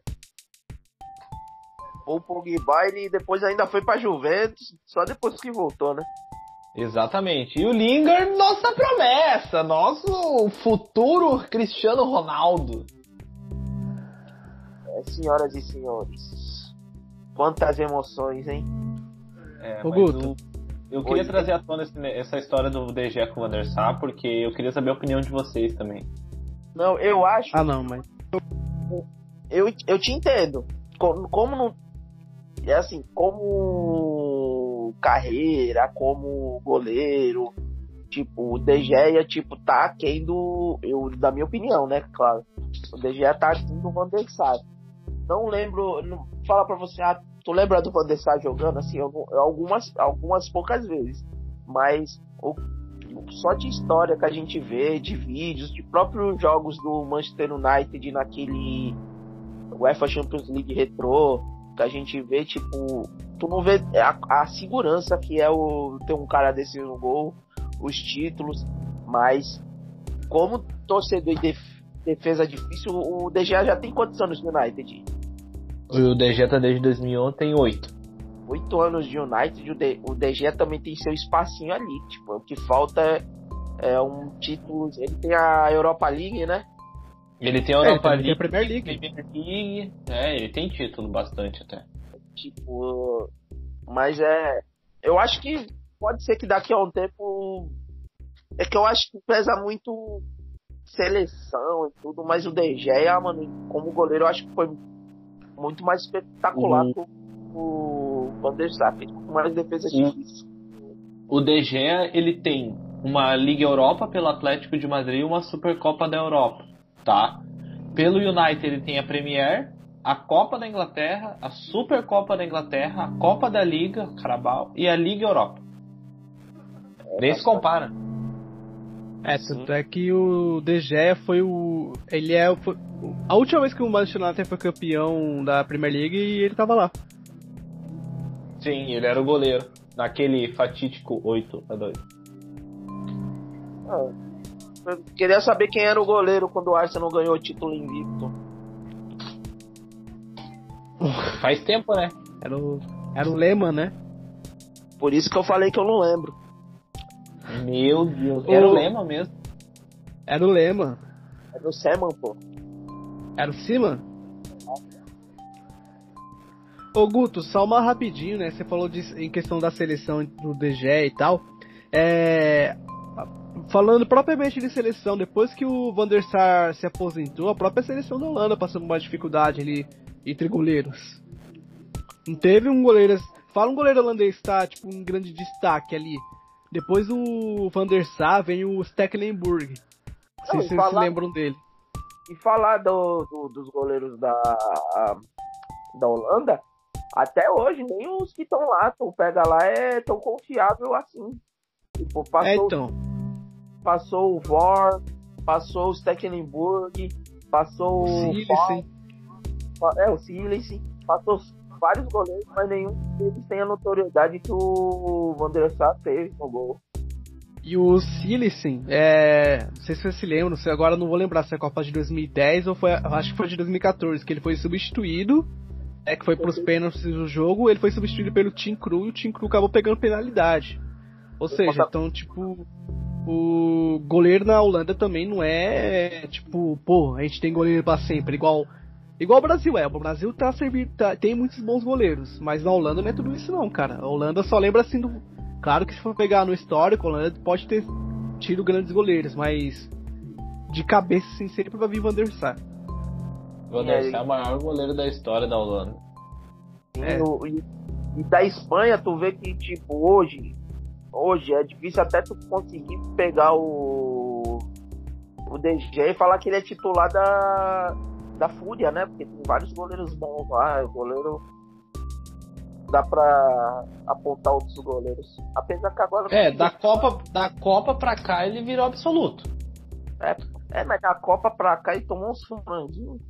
O Pogba ele depois ainda foi pra Juventus, só depois que voltou, né? Exatamente. E o Lingard, nossa promessa, nosso futuro Cristiano Ronaldo. É, senhoras e senhores. Quantas emoções, hein? É, Ô, Guto. o- eu queria Oi. trazer à tona esse- essa história do DG com o Van der Sar, porque eu queria saber a opinião de vocês também. Não, eu acho. Ah, não, mas Eu, eu te entendo. Como, como não. É assim, como carreira, como goleiro. Tipo, o De Gea, tipo, tá aquém do. Eu, da minha opinião, né? Claro. O De Gea tá aquém do Van der Sar. Não lembro. Não, fala pra você, ah, tu lembra do Van der Sar jogando? Assim, algumas, algumas poucas vezes. Mas o, só de história que a gente vê, de vídeos, de próprios jogos do Manchester United naquele UEFA Champions League Retro, que a gente vê, tipo, tu não vê a, a segurança que é o ter um cara desse no gol os títulos, mas como torcedor de defesa difícil, o DG já tem quantos anos no United? O DG tá desde 2011, tem oito. Oito anos de United, o, DG também tem seu espacinho ali, tipo, o que falta é, é um título, ele tem a Europa League, né? Ele tem a Europa é, League, tem a Premier League. Premier League, é, ele tem título bastante até. Tipo, mas é, eu acho que pode ser que daqui a um tempo. É que eu acho que pesa muito seleção e tudo, mas o De Gea, mano, como goleiro, eu acho que foi muito mais espetacular uhum. que o Van der Sar, fez muito mais defesa uhum. difícil. O De Gea, ele tem uma Liga Europa pelo Atlético de Madrid e uma Supercopa da Europa, tá? Pelo United ele tem a Premier, a Copa da Inglaterra, a Supercopa da Inglaterra, a Copa da Liga, Carabao e a Liga Europa. Nem se compara. É, tanto é que o De Gea foi o. Ele é. Foi, a última vez que o Manchester United foi campeão da Premier League e ele tava lá. Sim, ele era o goleiro. Naquele fatídico 8 a 2 ah, queria saber quem era o goleiro quando o Arsenal ganhou o título invicto. Faz tempo, né? Era o, era o Lehmann, né? Por isso que eu falei que eu não lembro. Meu Deus. Era o, Lema mesmo. Era o Lema. Era o Seman, pô. Era o Seaman? Ô Guto, só uma rapidinho, né? Você falou de, em questão da seleção do DG e tal. É, falando propriamente de seleção, depois que o Van der Sar se aposentou, a própria seleção da Holanda passou por uma dificuldade ali entre goleiros. Não teve um goleiro. Fala um goleiro holandês tá, tipo, um grande destaque ali. Depois o Van der Sar vem o Stecklenburg. Não vocês se lembram dele. E falar do, do, dos goleiros da, da Holanda, até hoje, nem os que estão lá, tu pega lá, é tão confiável assim. Tipo, passou, é, então. passou o Vor, passou o Stecklenburg, passou o. Silicen. É, o Silicen, passou vários goleiros, mas nenhum deles tem a notoriedade que o Van der Sar teve no gol. E o Silicen, é, não sei se vocês se lembram, se agora não vou lembrar se é a Copa de 2010 ou foi, acho que foi de 2014, que ele foi substituído, é que foi pros pênaltis do jogo, ele foi substituído pelo Tim Cru e o Tim Cru acabou pegando penalidade. Ou seja, então, tipo, o goleiro na Holanda também não é, tipo, pô, a gente tem goleiro para sempre, igual Igual o Brasil é, o Brasil tá servindo, tá, tem muitos bons goleiros, mas na Holanda não é tudo isso não, cara. A Holanda só lembra assim do. Claro que se for pegar no histórico, a Holanda pode ter tido grandes goleiros, mas de cabeça assim, sempre vai vir Van der Sar. Van der Sar é o maior goleiro da história da Holanda. É. E, e, da Espanha, tu vê que, tipo, hoje, hoje é difícil até tu conseguir pegar o, o DG e falar que ele é titular da, da Fúria, né? Porque tem vários goleiros bons lá. O goleiro dá pra apontar outros goleiros. Apesar que agora. É, da Copa, da Copa pra cá ele virou absoluto. É, é mas da Copa pra cá ele tomou uns franguinhos.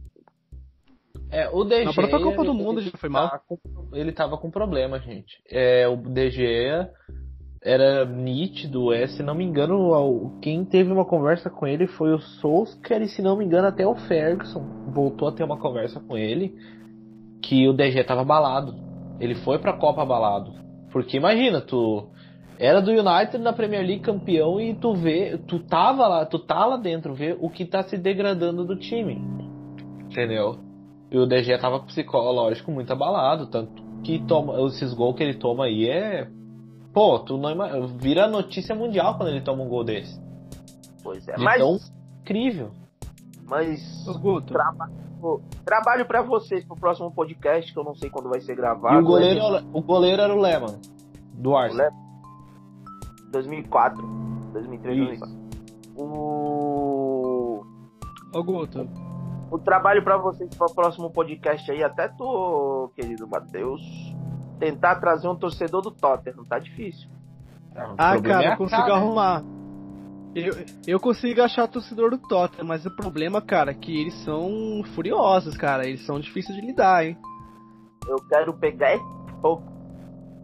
É, o DG. Na própria Copa do Mundo já foi mal. Tá ele tava com problema, gente. É, o DG era nítido, é, se não me engano, quem teve uma conversa com ele foi o Solskjaer e se não me engano até o Ferguson voltou a ter uma conversa com ele que o DG tava abalado. Ele foi pra Copa abalado. Porque imagina, tu era do United na Premier League campeão e tu vê, tu tava lá, tu tá lá dentro, vê o que tá se degradando do time. Entendeu? E o DG tava psicológico muito abalado, tanto que toma, esses gols que ele toma aí é Pô, tu não imagina. Vira notícia mundial quando ele toma um gol desse. Pois é, mas. Tão incrível. Mas. Traba... Trabalho para vocês pro próximo podcast, que eu não sei quando vai ser gravado. E o goleiro, né? o goleiro era o Lehmann, do Arsenal. 2004. 2003, Isso. 2004. O Ô, Guto, o trabalho pra vocês para o próximo podcast aí, até tu, querido Matheus, tentar trazer um torcedor do Tottenham, tá difícil. Ah, cara, é eu consigo cara, arrumar. Eu, eu consigo achar torcedor do Tottenham, mas o problema, cara, é que eles são furiosos, cara. Eles são difíceis de lidar, hein? Eu quero pegar o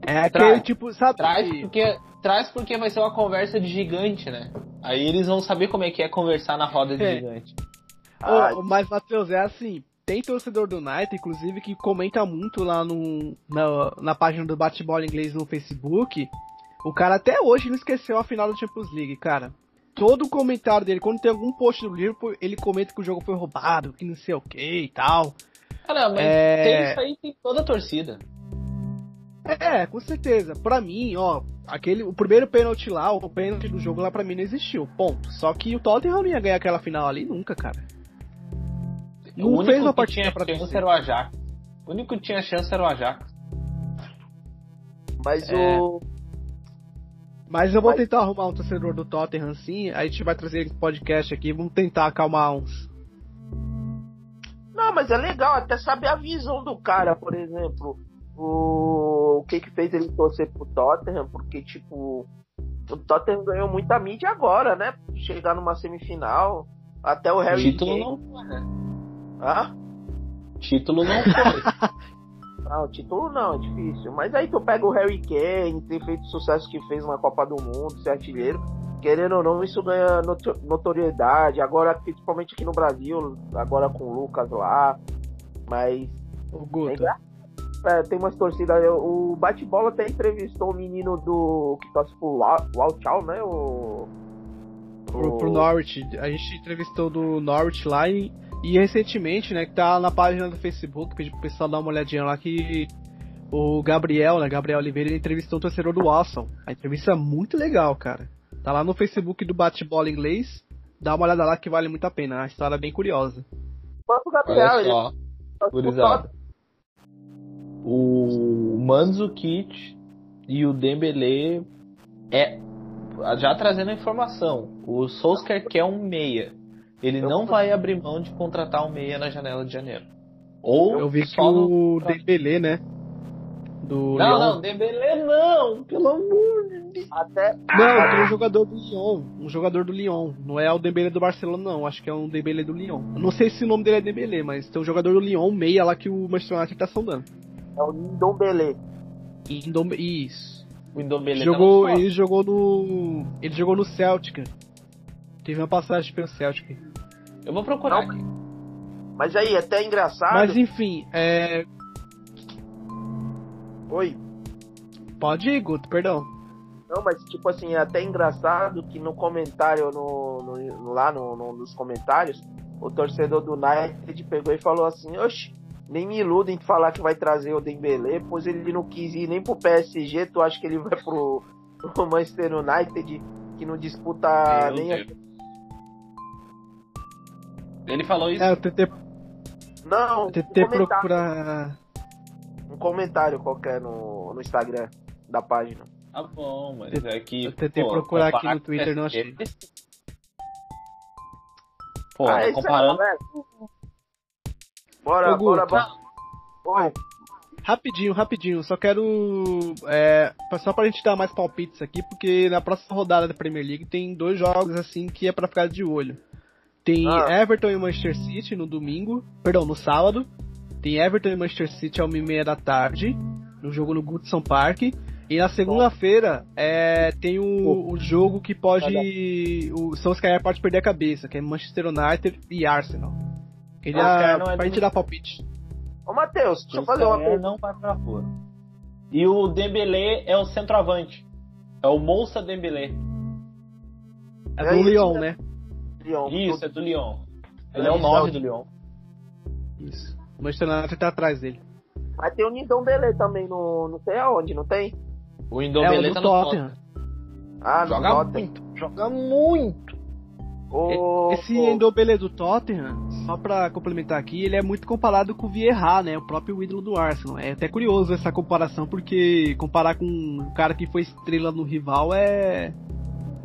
É aquele Traz. tipo, sabe? Traz porque, traz porque vai ser uma conversa de gigante, né? Aí eles vão saber como é que é conversar na roda de É. gigante. Ô, mas, Matheus, é assim. Tem torcedor do United, inclusive, que comenta muito lá no, na, na página do Bate-Bola Inglês no Facebook. O cara até hoje não esqueceu a final da Champions League, cara. Todo comentário dele, quando tem algum post do Liverpool, ele comenta que o jogo foi roubado, que não sei o que e tal. Cara, mas É. tem isso aí tem toda a torcida. É, com certeza. Pra mim, ó, aquele, o primeiro pênalti lá, o pênalti do jogo lá pra mim não existiu, ponto. Só que o Tottenham não ia ganhar aquela final ali nunca, cara. Não o único fez uma que partida tinha pra chance vencer. era o Ajax. O único que tinha chance era o Ajax. mas É. o Mas eu vou Mas- tentar arrumar um torcedor do Tottenham sim, aí a gente vai trazer esse podcast aqui, vamos tentar acalmar uns. Não, mas é legal até saber a visão do cara, por exemplo. O, o que que fez ele torcer pro Tottenham, porque, tipo, o Tottenham ganhou muita mídia agora, né? Chegar numa semifinal, até o Harry Título Kane. não Ah? Título não foi. Não, título não, é difícil. Mas aí tu pega o Harry Kane, ter feito o sucesso que fez na Copa do Mundo, ser artilheiro. Querendo ou não, isso ganha noto- notoriedade. Agora, principalmente aqui no Brasil, agora com o Lucas lá. Mas O Guto. É, tem umas torcidas. O bate-bola até entrevistou o menino do. que torce pro Lau- Lauchal, né? O. Pro, pro Norwich. A gente entrevistou do Norwich lá e, e recentemente, né, que tá na página do Facebook, pedi pro pessoal dar uma olhadinha lá que o Gabriel, né, Gabriel Oliveira, ele entrevistou o torcedor do Watson. A entrevista é muito legal, cara. Tá lá no Facebook do Bate-Bola Inglês. Dá uma olhada lá que vale muito a pena. A história é bem curiosa. próprio Gabriel, Olha ele só. Tottenham. O Mandzukic e o Dembele é já trazendo a informação. O Solskjaer quer um meia. Ele Eu- não vai abrir mão de contratar um meia na janela de janeiro. Ou Eu vi que no- o Dembele, né, do Não, Lyon- não, Dembele não, pelo amor de Deus. Até. Não, tem um jogador do Lyon. Um jogador do Lyon. Não é o Dembele do Barcelona, não. Acho que é um Dembele do Lyon. Eu Não sei se o nome dele é Dembele, mas tem um jogador do Lyon, meia lá que o Manchester United tá sondando. É o Ndombele. Indom- Isso. O Ndombele jogou, tá no ele jogou no. Ele jogou no Celtic. Teve uma passagem pelo Celtic. Eu vou procurar Não. Mas aí, até engraçado. Mas enfim, é. Oi. Pode ir, Guto, perdão. Não, mas tipo assim, é até engraçado que no comentário, no, no- lá no, no- nos comentários, o torcedor do United pegou e falou assim, oxe, nem me iludem de falar que vai trazer o Dembele, pois ele não quis ir nem pro PSG, tu acha que ele vai pro, pro Manchester United, que não disputa Meu nem... a- Deus. Ele falou isso. É, eu tentei, Não, eu um tentei comentário, procurar. um comentário qualquer no, no Instagram da página. Tá bom, mas Eu- é que. eu tentei pô, procurar aqui no Twitter, não achei. Pô, Ah, aí, comparando. né? Bora, Ô, bora, tá- bora. Oi. Rapidinho, rapidinho, só quero. É, só pra gente dar mais palpites aqui, porque na próxima rodada da Premier League tem dois jogos assim que é pra ficar de olho. Tem Ah. Everton e Manchester City no domingo, perdão, no sábado. Tem Everton e Manchester City às 1h30 da tarde, no jogo no Goodson Park. E na segunda-feira é, tem o, o jogo que pode. O Solskjaer pode perder a cabeça, que é Manchester United e Arsenal. Queria, Solskjaer não é pra gente dar palpite. Ô, Matheus, deixa eu O fazer uma pergunta. não vai pra fora. E o Dembele é o centroavante. É o Moussa Dembele. É É do Lyon, né? Leon, Isso, é do Lyon. Ele É é o isso, 9 é do Lyon. Isso. O Manchester United tá atrás dele. Mas tem o Nindão Belê também no. Não sei aonde, não tem? O é Indombele o tá do no Tottenham. Ah, no Joga Tottenham. muito. Joga muito. Ô, Esse Endobele do Tottenham, só pra complementar aqui, ele é muito comparado com o Vieira, né? O próprio ídolo do Arsenal. É até curioso essa comparação, porque comparar com um cara que foi estrela no rival é.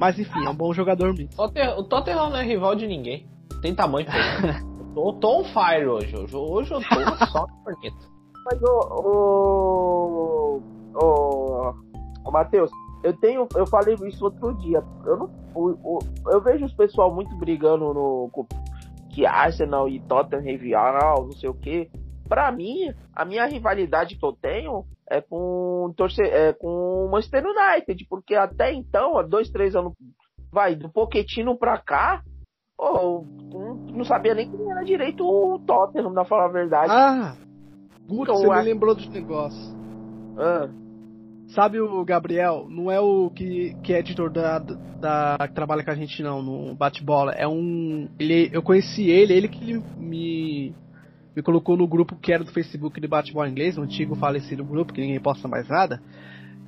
Mas enfim, é um bom jogador mesmo. O Tottenham não é rival de ninguém. Tem tamanho pra isso. eu tô, tô on fire hoje. Hoje, hoje eu tô só bonito. Mas o. O. O, o Matheus, eu tenho. Eu falei isso outro dia. Eu não. O, o, eu vejo os pessoal muito brigando no. Que Arsenal e Tottenham rival, não sei o que. Pra mim, a minha rivalidade que eu tenho é com torce, é com o Manchester United, porque até então, há dois, três anos, vai, do Poquetino pra cá, oh, não sabia nem quem era direito o Tottenham, pra falar a verdade. Ah, Guto, então, você me lembrou dos negócios. Ah. Sabe o Gabriel? Não é o que, que é editor da, da. que trabalha com a gente não, no bate-bola. É um. Ele, eu conheci ele, ele que me me colocou no grupo que era do Facebook de Bate-Bola Inglês, um antigo falecido grupo que ninguém posta mais nada.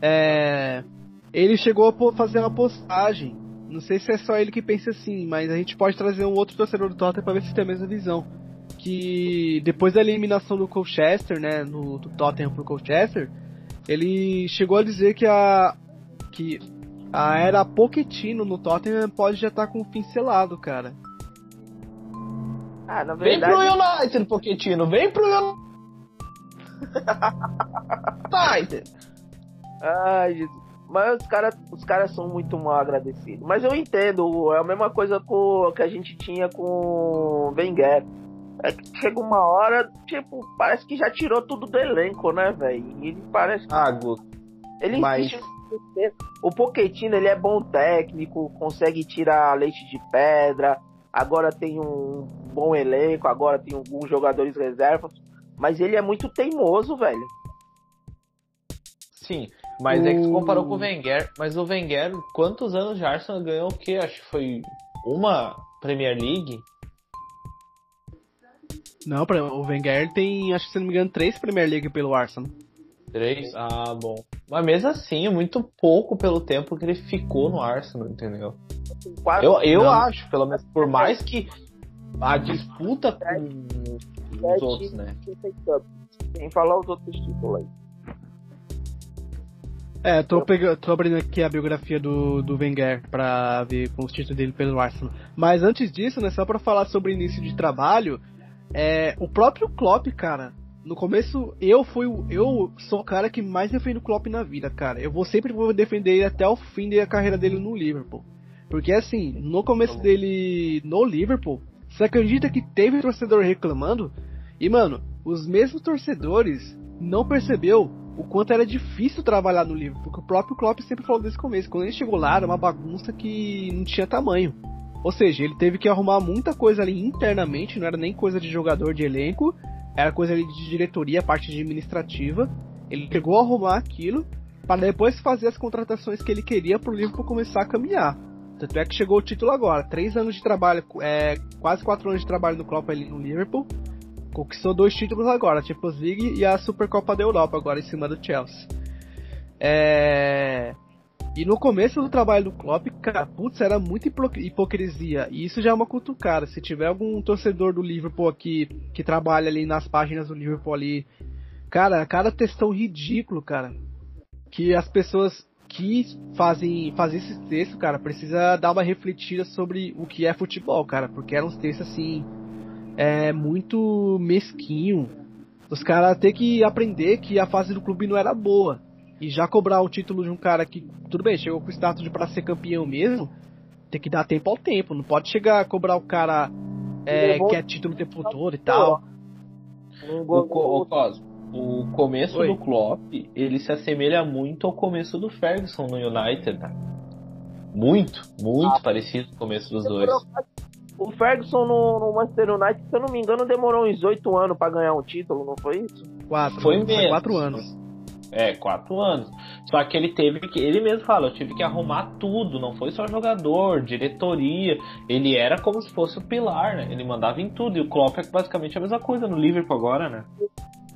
É, ele chegou a fazer uma postagem. Não sei se é só ele que pensa assim, mas a gente pode trazer um outro torcedor do Tottenham para ver se tem a mesma visão. Que depois da eliminação do Colchester, né, no, do Tottenham pro Colchester, ele chegou a dizer que a que a era Pochettino no Tottenham pode já estar tá com o fim selado, cara. Ah, na verdade... Vem pro United, Pochettino. Vem pro United. Ai, Jesus. Mas os caras os cara são muito mal agradecidos. Mas eu entendo, é a mesma coisa com, que a gente tinha com o Wenger. É que chega uma hora, tipo, parece que já tirou tudo do elenco, né, velho? Ele parece. Gu. Ele mas... insiste O Pochettino, ele é bom técnico, consegue tirar leite de pedra. Agora tem um bom elenco, agora tem alguns jogadores reservas, mas ele é muito teimoso, velho. Sim, mas é que tu comparou com o Wenger, mas o Wenger, quantos anos de Arsenal ganhou o quê? Acho que foi uma Premier League. Não, o Wenger tem, acho que se não me engano, três Premier League pelo Arsenal. Três? Ah, bom. Mas mesmo assim, muito pouco pelo tempo que ele ficou no Arsenal, entendeu? Eu, eu acho, pelo menos, por mais que a disputa com os outros, né? Sem falar os outros títulos aí. É, tô, pegando, tô abrindo aqui a biografia do, do Wenger pra ver com os títulos dele pelo Arsenal. Mas antes disso, né, só pra falar sobre início de trabalho, é, o próprio Klopp, cara, no começo eu fui eu sou o cara que mais defende o Klopp na vida, cara. Eu vou sempre vou defender ele até o fim da carreira dele no Liverpool. Porque assim, no começo dele no Liverpool, você acredita que teve torcedor reclamando? E mano, os mesmos torcedores não percebeu o quanto era difícil trabalhar no Liverpool, porque o próprio Klopp sempre falou desde o começo. Quando ele chegou lá, era uma bagunça que não tinha tamanho. Ou seja, ele teve que arrumar muita coisa ali internamente, não era nem coisa de jogador de elenco, era coisa de diretoria, parte administrativa. Ele chegou a arrumar aquilo para depois fazer as contratações que ele queria para o Liverpool começar a caminhar. Tanto é que chegou o título agora. Três anos de trabalho, é, quase quatro anos de trabalho no Klopp ali no Liverpool. Conquistou dois títulos agora, a Champions League e a Supercopa da Europa agora em cima do Chelsea. É... E no começo do trabalho do Klopp, cara, putz, era muita hipocrisia. E isso já é uma cutucada. Se tiver algum torcedor do Liverpool aqui que trabalha ali nas páginas do Liverpool ali, cara, cada textão ridículo, cara. Que as pessoas que fazem, fazem esse texto, cara, precisa dar uma refletida sobre o que é futebol, cara, porque eram uns textos assim, é muito mesquinho. Os caras ter que aprender que a fase do clube não era boa. E já cobrar o título de um cara que, tudo bem, chegou com o status de para ser campeão mesmo, tem que dar tempo ao tempo. Não pode chegar a cobrar o cara é, que é título o tempo todo e tal. O, o, Cosmo, o começo Oi. do Klopp, ele se assemelha muito ao começo do Ferguson no United, né? Muito, muito ah. parecido com o começo dos dois. O Ferguson no, no, Manchester United, se eu não me engano, demorou uns oito anos para ganhar um título, não foi isso? Quatro. Foi mesmo. Quatro anos. É, quatro anos. Só que ele teve que. Ele mesmo fala, eu tive que arrumar tudo, não foi só jogador, diretoria. Ele era como se fosse o pilar, né? Ele mandava em tudo. E o Klopp é basicamente a mesma coisa no Liverpool agora, né?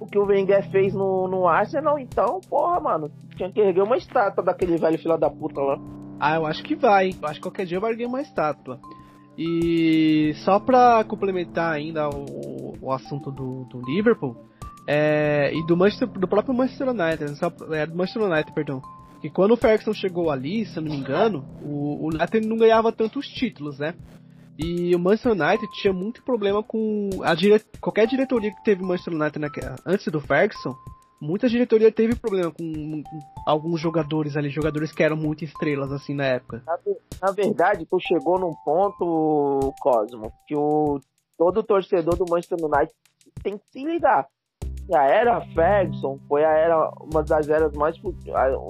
O que o Wenger fez no, no Arsenal, então, porra, mano. Tinha que erguer uma estátua daquele velho filho da puta lá. Ah, eu acho que vai. Eu acho que qualquer dia vai erguer uma estátua. E só pra complementar ainda o, o assunto do, do Liverpool, é, e do, Manchester, do próprio Manchester United, só, é, do Manchester United, perdão. que quando o Ferguson chegou ali, se eu não me engano, o, o United não ganhava tantos títulos, né? E o Manchester United tinha muito problema com a dire... qualquer diretoria que teve o Manchester United antes do Ferguson, muita diretoria teve problema com alguns jogadores ali, jogadores que eram muito estrelas assim na época. Na, na verdade, tu chegou num ponto, Cosmo, que o todo torcedor do Manchester United tem que se ligar. A era Ferguson foi a era uma das eras mais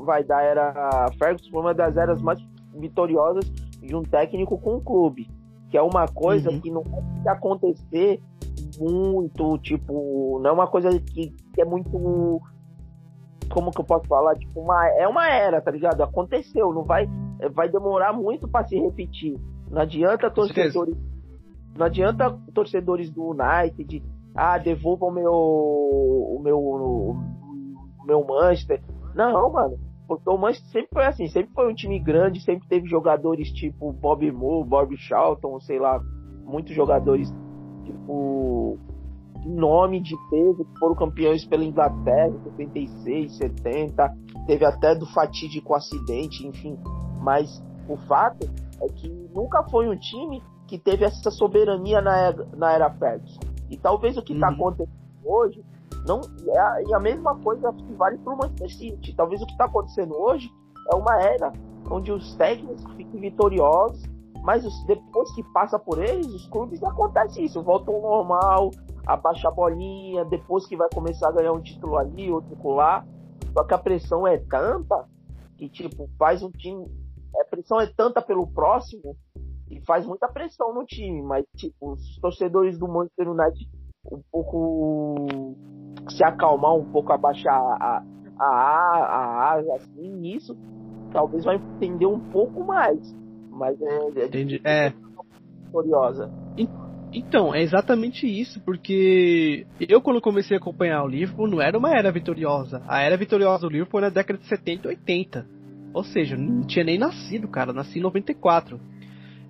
vai dar era Ferguson foi uma das eras mais vitoriosas de um técnico com um clube, que é uma coisa uhum. que não pode acontecer muito, tipo, não é uma coisa que, que é muito como que eu posso falar, tipo, uma, é uma era, tá ligado? Aconteceu, não vai vai demorar muito para se repetir. Não adianta torcedores não adianta torcedores do United, ah, devolvam o meu o meu o meu Manchester. Não, mano. Porque o Manchester sempre foi assim, sempre foi um time grande, sempre teve jogadores tipo Bob Moore, Bob Charlton, sei lá, muitos jogadores tipo nome de peso que foram campeões pela Inglaterra em 76, 70, teve até do fatídico acidente, enfim. Mas o fato é que nunca foi um time que teve essa soberania na era, na era Ferguson. E talvez o que está uhum. acontecendo hoje não é a, é a mesma coisa que vale para o Manchester City. Talvez o que está acontecendo hoje é uma era onde os técnicos ficam vitoriosos, mas os, depois que passa por eles, os clubes acontece isso, voltam ao normal, abaixa a bolinha, depois que vai começar a ganhar um título ali, outro lá. Só que a pressão é tanta que, tipo, faz um time. A pressão é tanta pelo próximo e faz muita pressão no time, mas tipo, os torcedores do Manchester United um pouco se acalmar um pouco, abaixar a a, a, a assim, isso talvez vai entender um pouco mais. Mas é, é, Entendi. é. curiosa. Então, é exatamente isso, porque eu quando comecei a acompanhar o Liverpool não era uma era vitoriosa. A era vitoriosa do Liverpool era na década de 70 e 80. Ou seja, não tinha nem nascido, cara. Nasci em 94.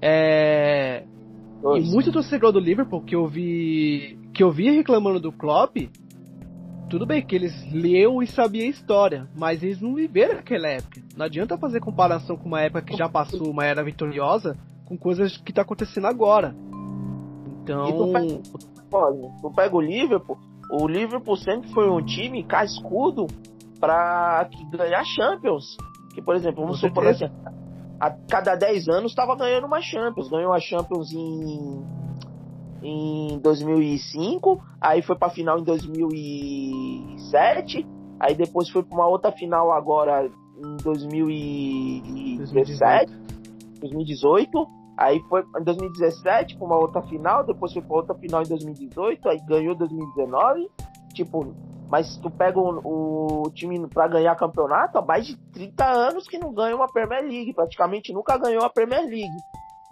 É... E muito torcedor do Liverpool que eu vi que eu vi reclamando do Klopp, tudo bem que eles leu e sabia a história, mas eles não viveram aquela época. Não adianta fazer comparação com uma época que já passou, uma era vitoriosa, com coisas que tá acontecendo agora. Então, tu pega, tu pega o Liverpool, o Liverpool sempre foi um time cascudo para ganhar Champions. Que, por exemplo, vamos supor assim, a cada 10 anos estava ganhando uma Champions. Ganhou a Champions em, em 2005, aí foi para final em 2007, aí depois foi para uma outra final agora em 2017, 2018. Aí foi em 2017 para uma outra final, depois foi para outra final em 2018, aí ganhou 2019. Tipo, mas tu pega o, o time para ganhar campeonato há mais de 30 anos que não ganha uma Premier League. Praticamente nunca ganhou a Premier League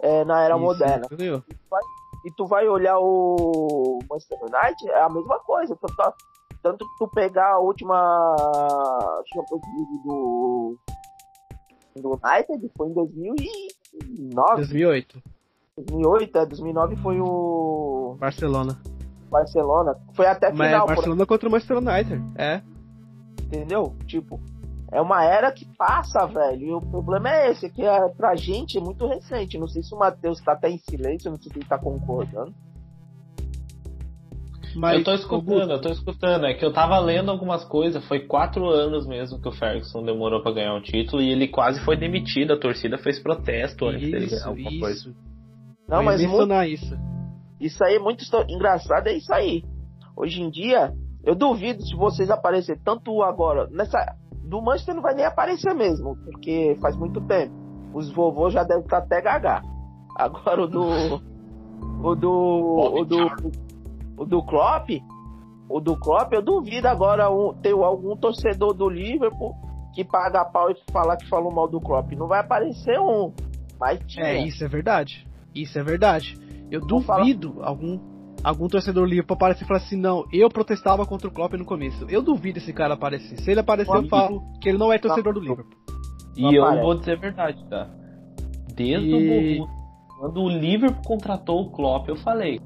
é, na era Isso, moderna. E tu, vai, e tu, vai, olhar o Manchester United, é a mesma coisa. Tanto, tanto que tu pegar a última Champions League do, do United foi em 2009. 2008. 2008, é, 2009 foi o. Barcelona. Barcelona. Foi até final. Mas Barcelona por... contra o Manchester United, é. Entendeu? Tipo, é uma era que passa, velho. E o problema é esse, que é, pra gente é muito recente. Não sei se o Matheus tá até em silêncio, não sei se ele tá concordando. Mas, eu tô escutando, eu tô escutando. É que eu tava lendo algumas coisas. Foi quatro anos mesmo que o Ferguson demorou para ganhar um título e ele quase foi demitido. A torcida fez protesto antes isso, dele ganhar alguma isso. coisa. Não, mas muito... isso. Isso aí é muito engraçado, é isso aí. Hoje em dia, eu duvido se vocês aparecerem tanto agora. Nessa. Do Manchester não vai nem aparecer mesmo, porque faz muito tempo. Os vovôs já devem estar até gaga. Agora o do. O do. O do. O do Klopp. O do Klopp, eu duvido agora um, ter algum torcedor do Liverpool que paga pau e falar que falou mal do Klopp. Não vai aparecer um. Mas tinha. É, isso é verdade. Isso é verdade. Eu duvido falar... algum algum torcedor livre para aparecer e falar assim, não, eu protestava contra o Klopp no começo. Eu duvido esse cara aparecer. Se ele aparecer, eu falo que ele não é torcedor do Liverpool. E eu vou dizer a verdade, tá? Desde e... o quando o Liverpool contratou o Klopp, eu falei.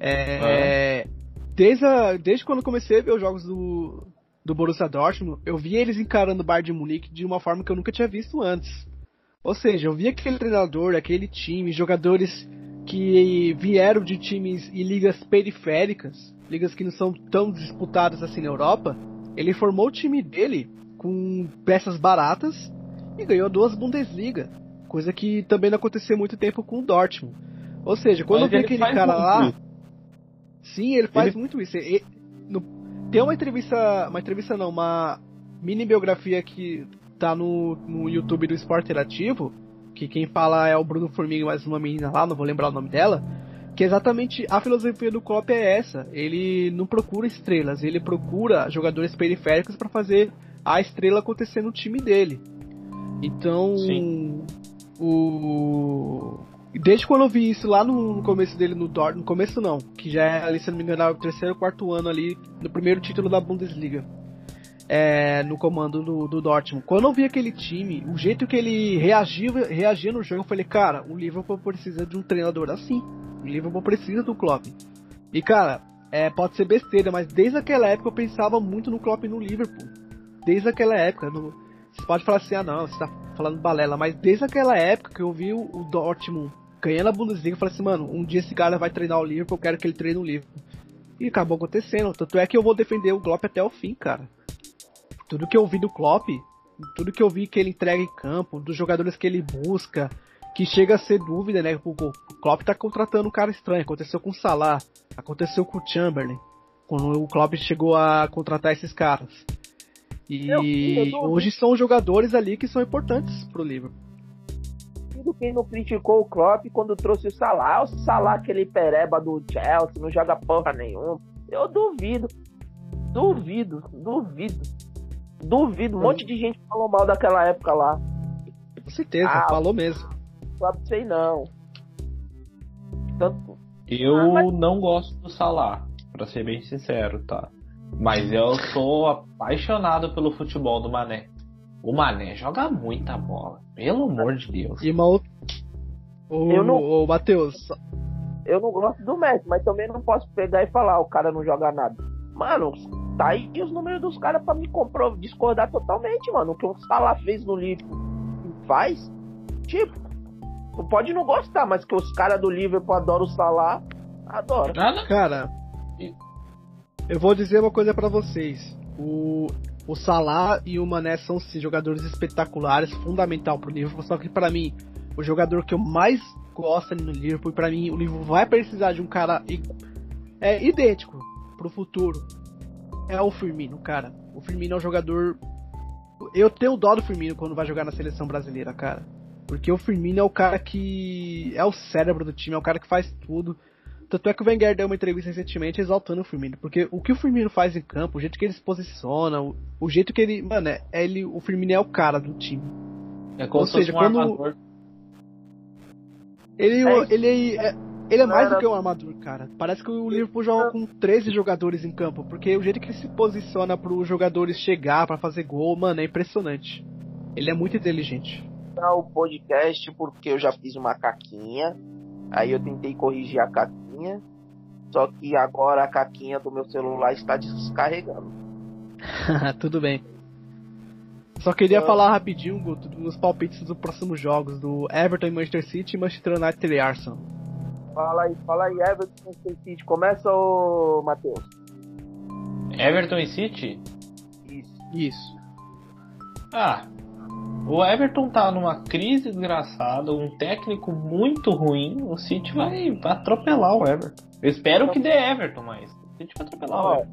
É, ah. desde, a, desde quando comecei a ver os jogos do, do Borussia Dortmund, eu vi eles encarando o Bayern de Munique de uma forma que eu nunca tinha visto antes. Ou seja, eu vi aquele treinador, aquele time, jogadores que vieram de times e ligas periféricas, ligas que não são tão disputadas assim na Europa. Ele formou o time dele com peças baratas e ganhou duas Bundesliga, coisa que também não aconteceu muito tempo com o Dortmund. Ou seja, quando Mas eu vi ele aquele cara lá, isso. sim, ele faz Ele- muito isso. E- no- tem uma entrevista, uma entrevista não, uma mini biografia que tá no, no YouTube do Esporte Interativo, que quem fala é o Bruno Formiga mais uma menina lá, não vou lembrar o nome dela, que exatamente a filosofia do Klopp é essa. Ele não procura estrelas, ele procura jogadores periféricos para fazer a estrela acontecer no time dele. Então, Sim. o desde quando eu vi isso lá no, começo dele no Dortmund, no começo não, que já é ali se não me engano o terceiro ou quarto ano ali no primeiro título da Bundesliga. É, no comando do, do Dortmund. Quando eu vi aquele time, o jeito que ele reagia, reagia no jogo, eu falei, cara, o Liverpool precisa de um treinador assim. O Liverpool precisa do Klopp. E cara, é, pode ser besteira, mas desde aquela época eu pensava muito no Klopp no Liverpool. Desde aquela época. no- você pode falar assim, ah não, você tá falando balela, mas desde aquela época que eu vi o, o Dortmund ganhando a Bundesliga, eu falei assim, mano, um dia esse cara vai treinar o Liverpool, eu quero que ele treine o Liverpool. E acabou acontecendo. Tanto é que eu vou defender o Klopp até o fim, cara. Tudo que eu vi do Klopp, tudo que eu vi que ele entrega em campo, dos jogadores que ele busca, que chega a ser dúvida, né? O, Klopp tá contratando um cara estranho. Aconteceu com o Salah, aconteceu com o Chamberlain, quando o Klopp chegou a contratar esses caras. E Eu- eu hoje são jogadores ali que são importantes pro Liverpool. Duvido quem não criticou o Klopp quando trouxe o Salah. O Salah, aquele pereba do Chelsea, não joga porra nenhuma. Eu duvido. Duvido, duvido. Duvido. Um monte de gente falou mal daquela época lá. Com certeza, Ah, falou mesmo. Klopp sei não. Tanto. Eu Ah, mas- não gosto do Salah, pra ser bem sincero, tá? Mas eu sou apaixonado pelo futebol do Mané. O Mané joga muita bola, pelo amor de Deus. E uma outra. Ô, Eu não- ô, Matheus, Eu não gosto do Messi, mas também não posso pegar e falar, o cara não joga nada. Mano, tá aí os números dos caras pra me compro- discordar totalmente, mano. O que o Salah fez no Liverpool faz, tipo, tu pode não gostar, mas que os caras do Liverpool adoram o Salah, adoram. Nada. Cara, eu vou dizer uma coisa pra vocês. O, o Salah e o Mané são sim, jogadores espetaculares, fundamental pro Liverpool. Só que pra mim, o jogador que eu mais gosto ali no Liverpool, e pra mim o Liverpool vai precisar de um cara é, idêntico pro futuro. É o Firmino, cara. O Firmino é um jogador. Eu tenho dó do Firmino quando vai jogar na seleção brasileira, cara. Porque o Firmino é o cara que. É o cérebro do time, é o cara que faz tudo. Tanto é que o Wenger deu uma entrevista recentemente exaltando o Firmino. Porque o que o Firmino faz em campo, o jeito que ele se posiciona, o, o jeito que ele. Mano, é, ele, o Firmino é o cara do time. É como Ou se fosse seja, um quando- armador. Ele É ele, é, ele é mais do que um armador, cara. Parece que o Liverpool joga com 13 jogadores em campo. Porque o jeito que ele se posiciona para os jogadores chegar, pra fazer gol, mano, é impressionante. Ele é muito inteligente. Tá o podcast porque eu já fiz uma caquinha. Aí eu tentei corrigir a caquinha. Só que agora a caquinha do meu celular está descarregando. Tudo bem. Só queria Ah. falar rapidinho, Guto, dos palpites dos próximos jogos do Everton e Manchester City e Manchester United e Arsenal. Fala aí, fala aí, Everton Manchester City. Começa, ô Matheus. Everton e City? Isso. Isso. Ah, o Everton tá numa crise desgraçada, um técnico muito ruim. O City vai atropelar o Everton. Eu espero que dê Everton, mas o City vai atropelar o Ó, Everton.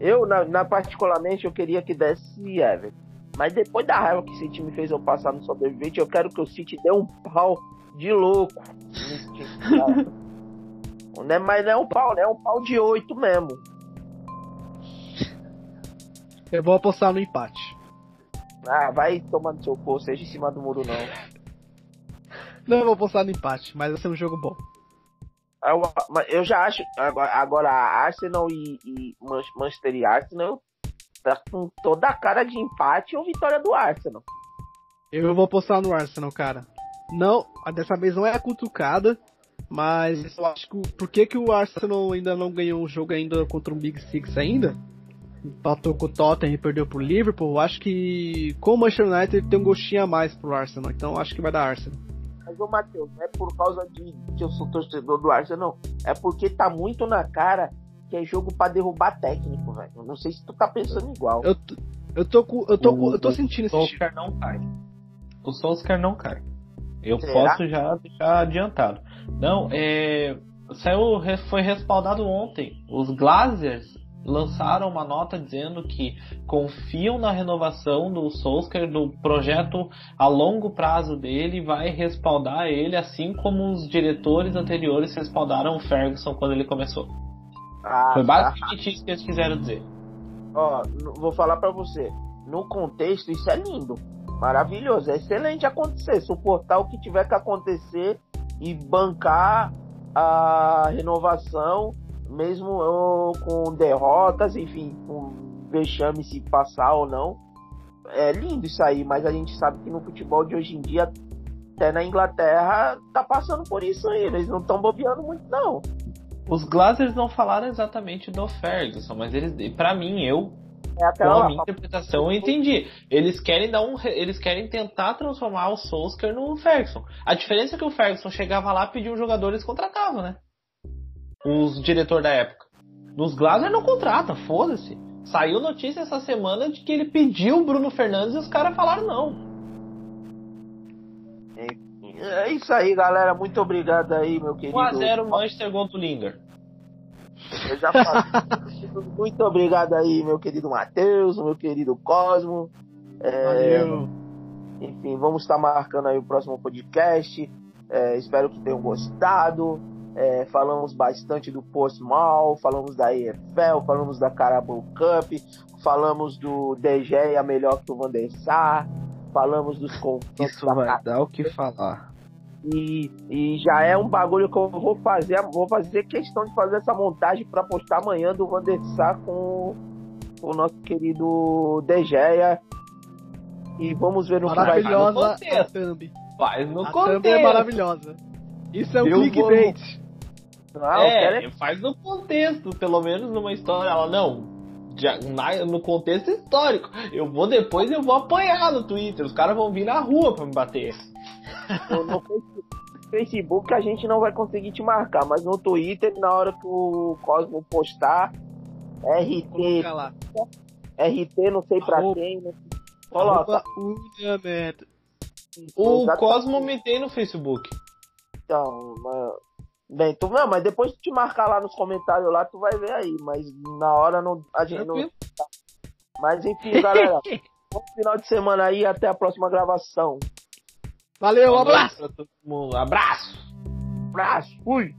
eu, na, na particularmente, eu queria que desse Everton. Mas depois da raiva que esse time fez eu passar no sobrevivente, eu quero que o City dê um pau de louco nesse time. cara. não é, mas não é um pau, né? É um pau de oito mesmo. Eu vou apostar no empate. Ah, vai tomar no seu cu, seja em cima do muro, não. Não, eu vou apostar no empate, mas vai ser um jogo bom. Eu, mas eu já acho. Agora, agora Arsenal e, e Man- Manchester e Arsenal tá com toda a cara de empate ou vitória do Arsenal. Eu vou apostar no Arsenal, cara. Não, dessa vez não é a cutucada, mas eu acho que o- por que, que o Arsenal ainda não ganhou um jogo ainda contra um Big Six ainda? empatou com o Tottenham e perdeu pro Liverpool, eu acho que com o Manchester United tem um gostinho a mais pro Arsenal, então eu acho que vai dar Arsenal. Mas, ô Matheus, não é por causa de que eu sou torcedor do Arsenal, não. É porque tá muito na cara que é jogo pra derrubar técnico, velho. Não sei se tu tá pensando igual. Eu, eu tô com, eu tô, com- O- eu tô sentindo O esse tipo. Solskjaer não cai. O Solskjaer não cai. Eu Será? posso já deixar adiantado. Não, é. Saiu, foi respaldado ontem. Os Glazers lançaram uma nota dizendo que confiam na renovação do Solskjaer, do projeto a longo prazo dele, e vai respaldar ele, assim como os diretores anteriores respaldaram o Ferguson quando ele começou. Ah, Foi tá. basicamente isso que eles quiseram dizer. Ó, vou falar pra você. No contexto, isso é lindo. Maravilhoso. É excelente acontecer. Suportar o que tiver que acontecer e bancar a renovação, mesmo com derrotas, enfim, com vexame se passar ou não. É lindo isso aí, mas a gente sabe que no futebol de hoje em dia, até na Inglaterra, tá passando por isso aí. Eles não estão bobeando muito, não. Os Glazers não falaram exatamente do Ferguson, mas eles, para mim, eu É com aquela a minha interpretação, eu entendi. Eles querem dar um, eles querem tentar transformar o Solskjaer no Ferguson. A diferença é que o Ferguson chegava lá, pedia um jogador, eles contratavam, né? Os diretor da época. Nos Glazer não contrata, foda-se. Saiu notícia essa semana de que ele pediu o Bruno Fernandes e os caras falaram não. É isso aí, galera. Muito obrigado aí, meu querido. 1x0 Manchester gol do Lingard. Eu já falei. Muito obrigado aí, meu querido Matheus, meu querido Cosmo. É, Valeu. enfim, vamos estar marcando aí o próximo podcast. É, espero que tenham gostado. É, falamos bastante do Portsmouth, falamos da EFL, falamos da Carabao Cup, falamos do DG a melhor que o Van der Sar, falamos dos confrontos Isso da vai dar o que falar. E, e já é um bagulho que eu vou fazer. Vou fazer questão de fazer essa montagem para postar amanhã do Van der Sar com o nosso querido Degeia. E vamos ver no que vai Maravilhosa a thumb. Faz no A contexto. thumb é maravilhosa. Isso é um Eu clickbait. Ah, eu quero é- É, faz no contexto, pelo menos numa história. Ela, não, na- no contexto histórico. Eu vou depois, eu vou apanhar no Twitter. Os caras vão vir na rua pra me bater. no, no Face- Facebook a gente não vai conseguir te marcar, mas no Twitter, na hora que o Cosmo postar, RT. RT não sei pra Arroba- quem, né? coloca. Arroba Uniamed. O Exatamente. Cosmo me tem no Facebook. Então, mas... Bem, tu não, mas depois tu te marcar lá nos comentários lá, tu vai ver aí, mas na hora não, a gente não. Tranquilo. Mas enfim, galera, bom final de semana aí, até a próxima gravação. Valeu, um abraço. Abraço! Abraço, fui!